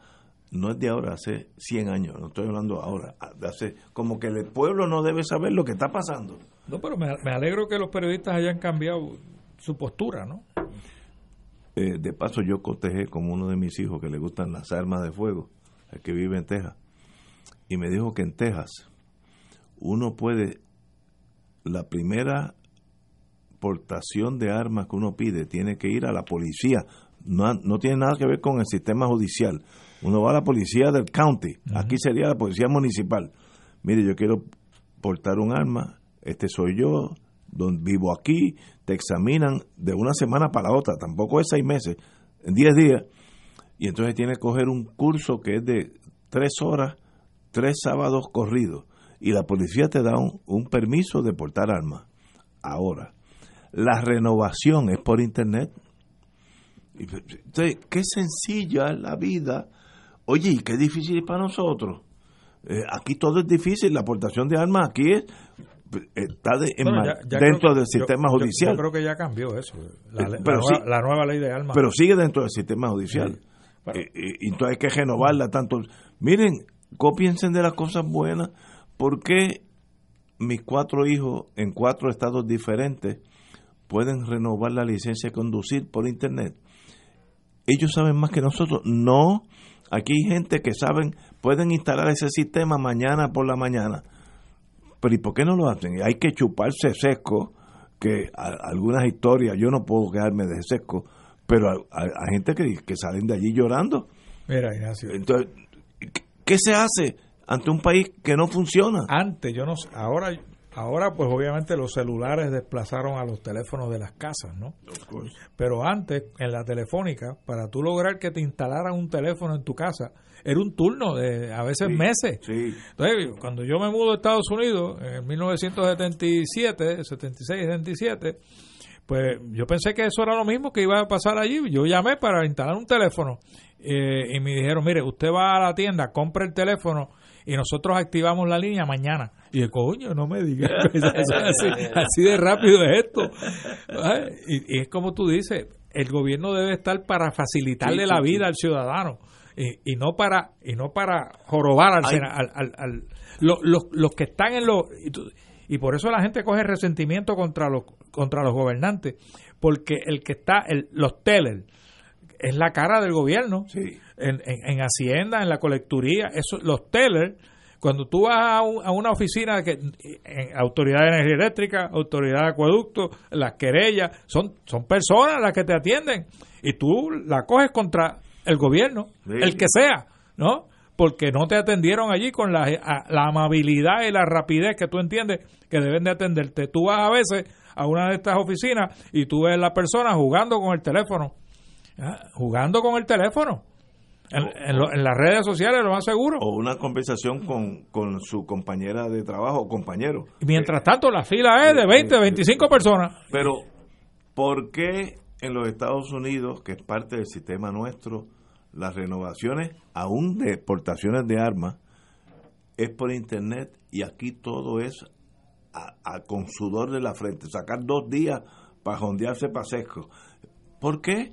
No es de ahora, hace 100 años, no estoy hablando ahora, hace como que el pueblo no debe saber lo que está pasando. No, pero me, alegro que los periodistas hayan cambiado su postura, ¿no? de paso, yo cotejé con uno de mis hijos que le gustan las armas de fuego el que vive en Texas, y me dijo que en Texas uno puede, la primera portación de armas que uno pide tiene que ir a la policía, no, no tiene nada que ver con el sistema judicial. Uno va a la policía del county, aquí sería la policía municipal. Mire, yo quiero portar un arma, este soy yo, vivo aquí, te examinan de una semana para otra, tampoco es seis meses, en diez días, y entonces tiene que coger un curso que es de tres horas, tres sábados corridos, y la policía te da un, permiso de portar armas. Ahora, la renovación es por internet. Entonces, qué sencilla es la vida. Oye, y qué difícil es para nosotros. Eh, aquí todo es difícil, la aportación de armas aquí es está dentro del sistema judicial. Yo, creo que ya cambió eso, la, nueva, ley de armas. Pero sigue dentro del sistema judicial. Y, entonces hay que renovarla tanto. Miren, copiense de las cosas buenas. porque mis cuatro hijos en cuatro estados diferentes pueden renovar la licencia de conducir por internet? Ellos saben más que nosotros. No, aquí hay gente que saben, pueden instalar ese sistema mañana por la mañana. Pero ¿y por qué no lo hacen? Hay que chuparse seco, que algunas historias, yo no puedo quedarme de seco, pero hay, gente que, que, salen de allí llorando. Mira, Ignacio. Entonces, ¿Qué se hace ante un país que no funciona? Antes, yo no sé, ahora Ahora, pues obviamente los celulares desplazaron a los teléfonos de las casas, ¿no? Pero antes, en la telefónica, para tú lograr que te instalaran un teléfono en tu casa, era un turno de a veces meses. Entonces, cuando yo me mudo a Estados Unidos, en 1977, 76, 77, pues yo pensé que eso era lo mismo que iba a pasar allí. Yo llamé para instalar un teléfono eh, y me dijeron, mire, usted va a la tienda, compre el teléfono y nosotros activamos la línea mañana. Y el coño, no me digas, así, de rápido es esto. Y, es como tú dices, el gobierno debe estar para facilitarle la vida al ciudadano y, y, no para y no para jorobar al, al, los, que están en los y, por eso la gente coge resentimiento contra los contra los gobernantes porque el que está el, los tellers es la cara del gobierno en, en, Hacienda, en la colecturía, eso, los tellers, cuando tú vas a, una oficina que en Autoridad de Energía Eléctrica, Autoridad de Acueducto, las querellas, son, son personas las que te atienden y tú la coges contra el gobierno, el que sea, ¿no? Porque no te atendieron allí con la, la amabilidad y la rapidez que tú entiendes que deben de atenderte. Tú vas a veces a una de estas oficinas y tú ves a la persona jugando con el teléfono jugando con el teléfono. En, las redes sociales, lo más seguro. O una conversación con, con su compañera de trabajo o compañero. Y mientras tanto, la fila es de 20, 25 personas. Pero, ¿por qué en los Estados Unidos, que es parte del sistema nuestro, las renovaciones, aún de exportaciones de armas, es por internet y aquí todo es a, con sudor de la frente? Sacar dos días para jondearse para sesco. ¿Por qué?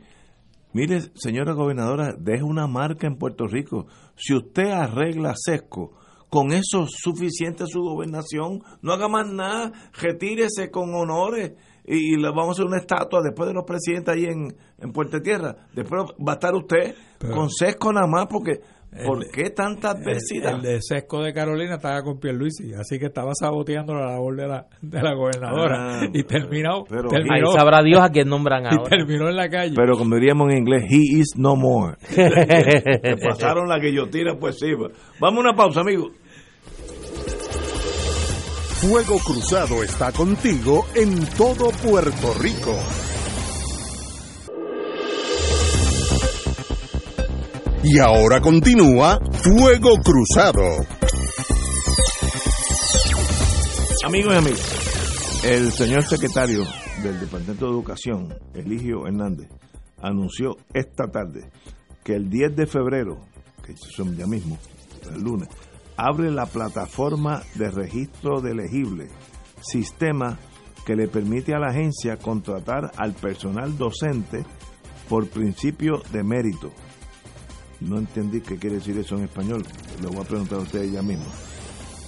Mire, señora gobernadora, deje una marca en Puerto Rico. Si usted arregla sesco, con eso es suficiente su gobernación. No haga más nada, retírese con honores y, le vamos a hacer una estatua después de los presidentes ahí en, en Puerto Tierra. Después va a estar usted con sesco nada más porque ¿Por qué tanta adversidad? El, de Sesco de Carolina estaba con Pierluisi, así que estaba saboteando la labor de la, de la gobernadora. Ah, y terminó, pero, Ahí sabrá Dios a quién nombran ahora. Y terminó en la calle. Pero como diríamos en inglés, he is no more. Se pasaron la guillotina, pues sí. Vamos a una pausa, amigos. Fuego Cruzado está contigo en todo Puerto Rico. Y ahora continúa Fuego Cruzado. Amigos y amigas, el señor secretario del Departamento de Educación, Eligio Hernández, anunció esta tarde que el 10 de febrero, que es ya mismo, el lunes, abre la plataforma de registro de elegibles, sistema que le permite a la agencia contratar al personal docente por principio de mérito no entendí qué quiere decir eso en español. Lo voy a preguntar a ustedes ya mismo.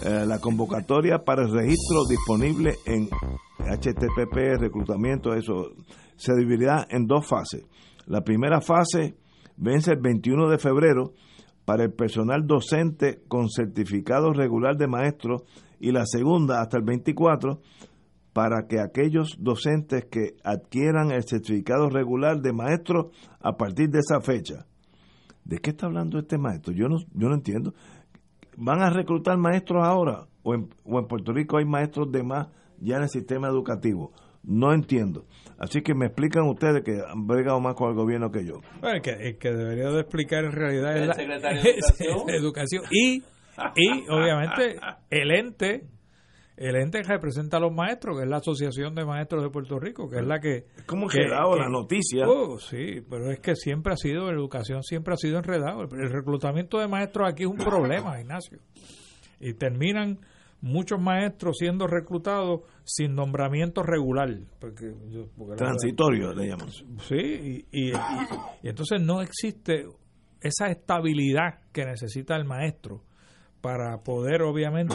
Eh, la convocatoria para el registro disponible en HTTP, reclutamiento, eso, se dividirá en dos fases. La primera fase vence el 21 de febrero para el personal docente con certificado regular de maestro y la segunda hasta el 24 para que aquellos docentes que adquieran el certificado regular de maestro a partir de esa fecha. ¿De qué está hablando este maestro? Yo no, yo no entiendo. ¿Van a reclutar maestros ahora? ¿O en, o en Puerto Rico hay maestros de más ya en el sistema educativo? No entiendo. Así que me explican ustedes que han bregado más con el gobierno que yo. Bueno, el que, el que debería de explicar en realidad es la secretario de Educación. educación. Y, y obviamente el ente el ente que representa a los maestros, que es la Asociación de Maestros de Puerto Rico, que es la que... ¿Cómo que, enredado la noticia? Oh, sí, pero es que siempre ha sido, la educación siempre ha sido enredado. El, reclutamiento de maestros aquí es un problema, Ignacio. Y terminan muchos maestros siendo reclutados sin nombramiento regular. Porque, Transitorio, le llaman. Sí, y, y entonces no existe esa estabilidad que necesita el maestro para poder obviamente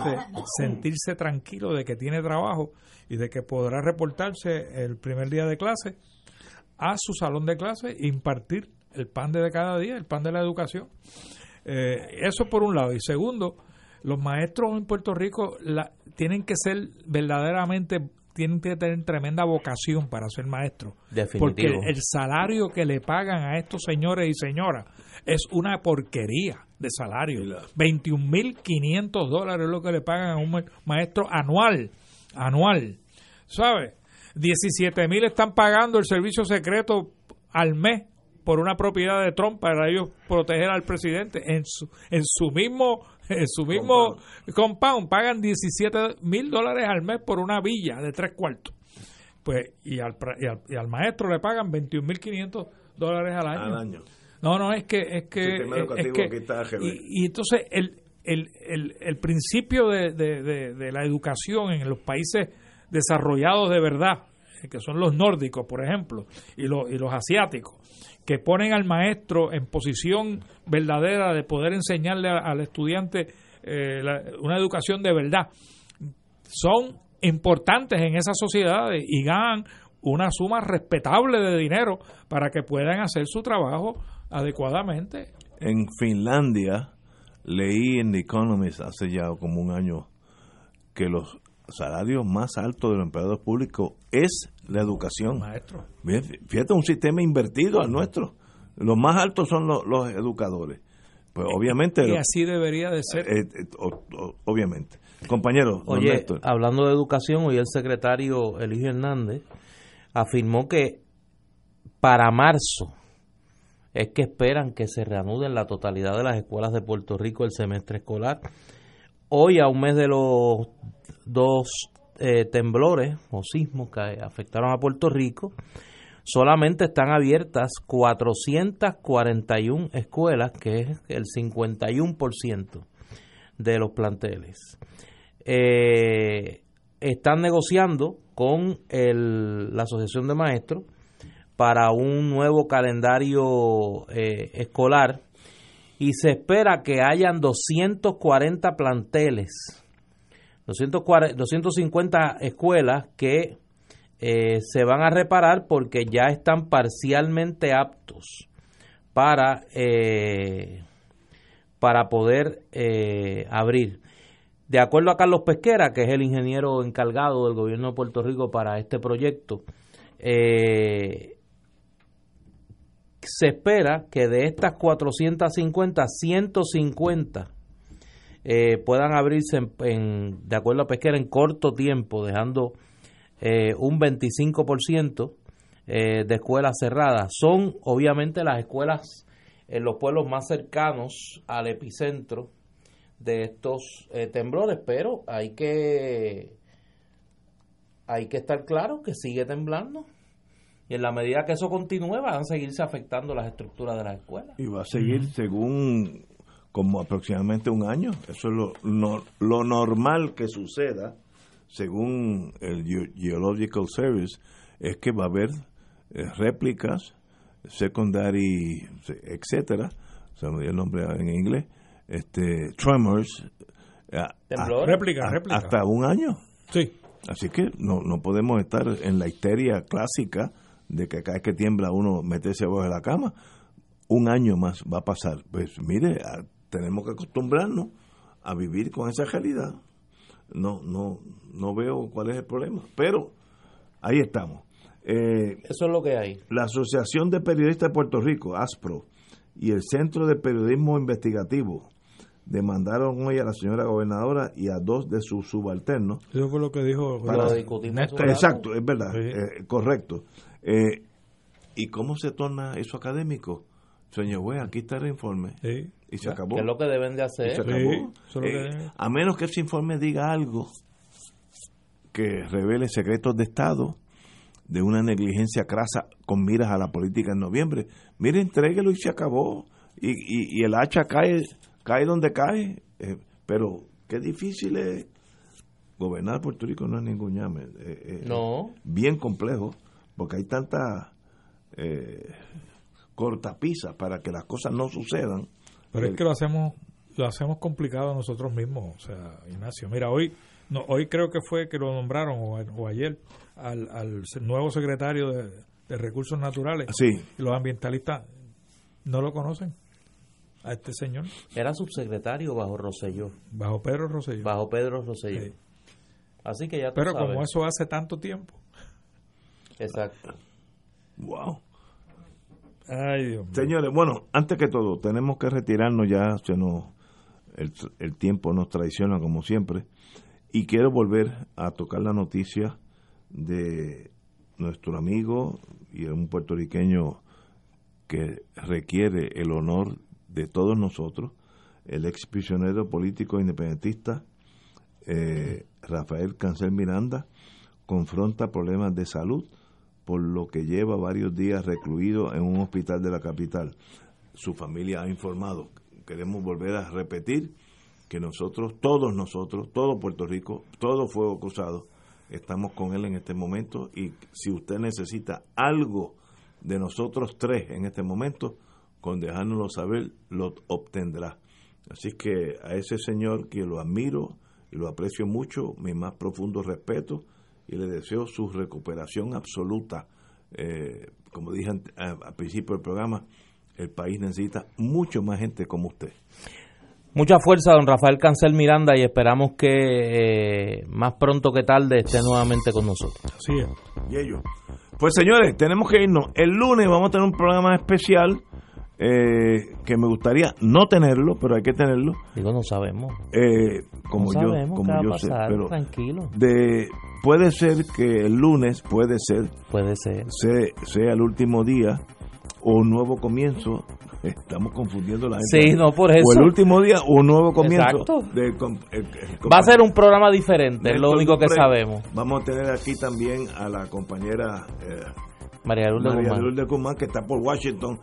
sentirse tranquilo de que tiene trabajo y de que podrá reportarse el primer día de clase a su salón de clase e impartir el pan de cada día, el pan de la educación. Eh, eso por un lado. Y segundo, los maestros en Puerto Rico tienen que ser verdaderamente tienen que tener tremenda vocación para ser maestros. Definitivo. Porque el salario que le pagan a estos señores y señoras es una porquería de salario. 21.500 dólares es lo que le pagan a un ma- maestro anual. Anual. ¿Sabes? 17.000 están pagando el servicio secreto al mes por una propiedad de Trump para ellos proteger al presidente en su en su mismo en su mismo compound pagan 17 mil dólares al mes por una villa de tres cuartos pues y al, y al, y al maestro le pagan 21.500 dólares al año. Al año. No, no, es que es que, es- que- está AGB. y, y entonces el, el, el, el principio de, de, de- de la educación en los países desarrollados de verdad, que son los nórdicos, por ejemplo, y los, y los asiáticos, que ponen al maestro en posición verdadera de poder enseñarle al estudiante eh, una educación de verdad, son importantes en esas sociedades y ganan una suma respetable de dinero para que puedan hacer su trabajo adecuadamente. En Finlandia, leí en The Economist hace ya como un año que los salarios más altos de los empleados públicos es la educación. Maestro. Fíjate, un sistema invertido al nuestro. Los más altos son los, los educadores. Pues obviamente, Y así debería de ser. eh, eh, o- o- obviamente. Compañero, don Oye, Néstor. hablando de educación, hoy el secretario Eligio Hernández afirmó que para marzo es que esperan que se reanuden la totalidad de las escuelas de Puerto Rico el semestre escolar. Hoy, a un mes de los dos eh, temblores o sismos que afectaron a Puerto Rico, solamente están abiertas 441 escuelas, que es el 51% de los planteles. Eh, están negociando con el- la Asociación de Maestros para un nuevo calendario eh, escolar y se espera que hayan 240 planteles, 240 250 escuelas que eh, se van a reparar porque ya están parcialmente aptos para, eh, para poder eh, abrir. De acuerdo a Carlos Pesquera, que es el ingeniero encargado del gobierno de Puerto Rico para este proyecto, eh, se espera que de estas 450, 150 eh, puedan abrirse, en, en- de acuerdo a Pesquera, en corto tiempo, dejando eh, un 25% eh, de escuelas cerradas. Son obviamente las escuelas en los pueblos más cercanos al epicentro de estos eh, temblores, pero hay que hay que estar claro que sigue temblando y en la medida que eso continúe van a seguirse afectando las estructuras de las escuelas. Y va a seguir según como aproximadamente un año. Eso es lo, no- lo normal que suceda, según el Geo- Geological Service, es que va a haber eh, réplicas, secondary, etcétera, se me dio el nombre en inglés, este, tremors, eh, a-. Réplica, a- réplica. hasta un año. Sí. Así que no, no podemos estar en la histeria clásica de que cada vez que tiembla uno meterse abajo de la cama. Un año más va a pasar. Pues mire, a- tenemos que acostumbrarnos a vivir con esa realidad. No, no, no veo cuál es el problema. Pero ahí estamos. Eh, Eso es lo que hay. la Asociación de Periodistas de Puerto Rico, ASPRO, y el Centro de Periodismo Investigativo demandaron hoy a la señora gobernadora y a dos de sus subalternos Eso fue lo que dijo Para- Lo Néstor. Exacto, es verdad, Sí. eh, correcto. Eh, ¿Y cómo se torna eso académico? Señor güey, aquí está el informe. Sí. Y se acabó. Que es lo que deben de Y se hacer. acabó. Sí, eso es lo que Eh, debe. a menos que ese informe diga algo que revele secretos de Estado de una negligencia crasa con miras a la política en noviembre. Mire, entréguelo y se acabó. Y, y, y el hacha cae, cae donde cae. Eh, pero qué difícil es. Gobernar Puerto Rico no es ningún llame. Eh, eh, No. bien complejo, porque hay tanta eh, cortapisa para que las cosas no sucedan. Pero es que lo hacemos lo hacemos complicado nosotros mismos, o sea, Ignacio. Mira, hoy no, hoy creo que fue que lo nombraron o, o ayer al, al nuevo secretario de, de Recursos Naturales. Sí, Y los ambientalistas no lo conocen a este señor, Era subsecretario bajo Rosselló, bajo Pedro Rosselló. bajo Pedro Rosselló. Sí. Así que ya tú Pero sabes. como eso hace tanto tiempo. Exacto. Wow. Señores, bueno, antes que todo, tenemos que retirarnos ya, se nos, el, el tiempo nos traiciona como siempre, y quiero volver a tocar la noticia de nuestro amigo y un puertorriqueño que requiere el honor de todos nosotros, el ex prisionero político independentista eh, Rafael Cancel Miranda, confronta problemas de salud por lo que lleva varios días recluido en un hospital de la capital. Su familia ha informado. Queremos volver a repetir que nosotros, todos nosotros, todo Puerto Rico, todo Fuego Cruzado, estamos con él en este momento y si usted necesita algo de nosotros tres en este momento, con dejárnoslo saber, lo obtendrá. Así que a ese señor que lo admiro y lo aprecio mucho, mi más profundo respeto y le deseo su recuperación absoluta. Eh, como dije al principio del programa, el país necesita mucho más gente como usted. Mucha fuerza, don Rafael Cancel Miranda, y esperamos que eh, más pronto que tarde esté nuevamente con nosotros. Así es. Y ellos. Pues señores, tenemos que irnos. El lunes vamos a tener un programa especial eh, que me gustaría no tenerlo, pero hay que tenerlo. Digo, no sabemos. eh, como no yo, sabemos como qué va a yo sé, pero tranquilo. de puede ser que el lunes puede ser Puede ser. se- sea el último día o un nuevo comienzo. Estamos confundiendo la gente. Sí, no por eso. O el último día o un nuevo comienzo. Exacto. de com- el- el Va a ser un programa diferente, es lo único que sabemos. Vamos a tener aquí también a la compañera eh, María Lourdes María Guzmán. Lourdes Guzmán, que está por Washington.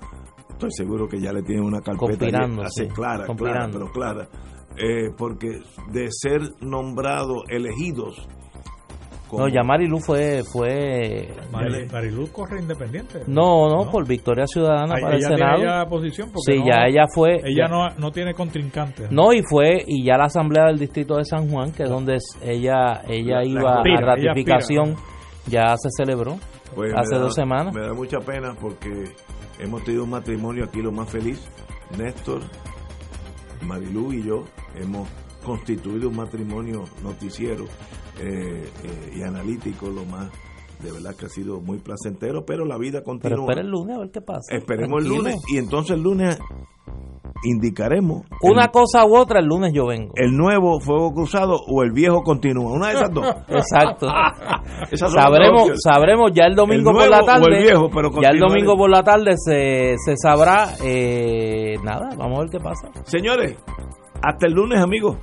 Estoy seguro que ya le tienen una carpeta así, sí, clara, clara, pero clara. Eh, porque de ser nombrados, elegidos. como- No, ya Marilu fue, fue Mari- Mariluz corre independiente. no, no, por Victoria Ciudadana Ay, para el ella tiene Senado. ya posición porque Sí, no- ya ella fue. Ella ya- no, no tiene contrincante. No, y fue, y ya la Asamblea del Distrito de San Juan, que es donde es- ella ella La- la iba aspira, a ella ratificación, ya se celebró Pues hace da- dos semanas. Me da mucha pena porque hemos tenido un matrimonio aquí lo más feliz. Néstor, Marilú y yo hemos constituido un matrimonio noticiero eh, eh, y analítico lo más de verdad que ha sido muy placentero, pero la vida Pero continúa. espera el lunes a ver qué pasa. Esperemos el lunes y entonces el lunes indicaremos Una el, cosa u otra, el lunes yo vengo. el nuevo fuego cruzado o el viejo continúa. Una de esas dos. Exacto. Esas sabremos, sabremos ya el domingo El por la o el tarde. viejo, pero ya el domingo por la tarde se, se sabrá. eh, nada, vamos a ver qué pasa. Señores, hasta el lunes, amigos.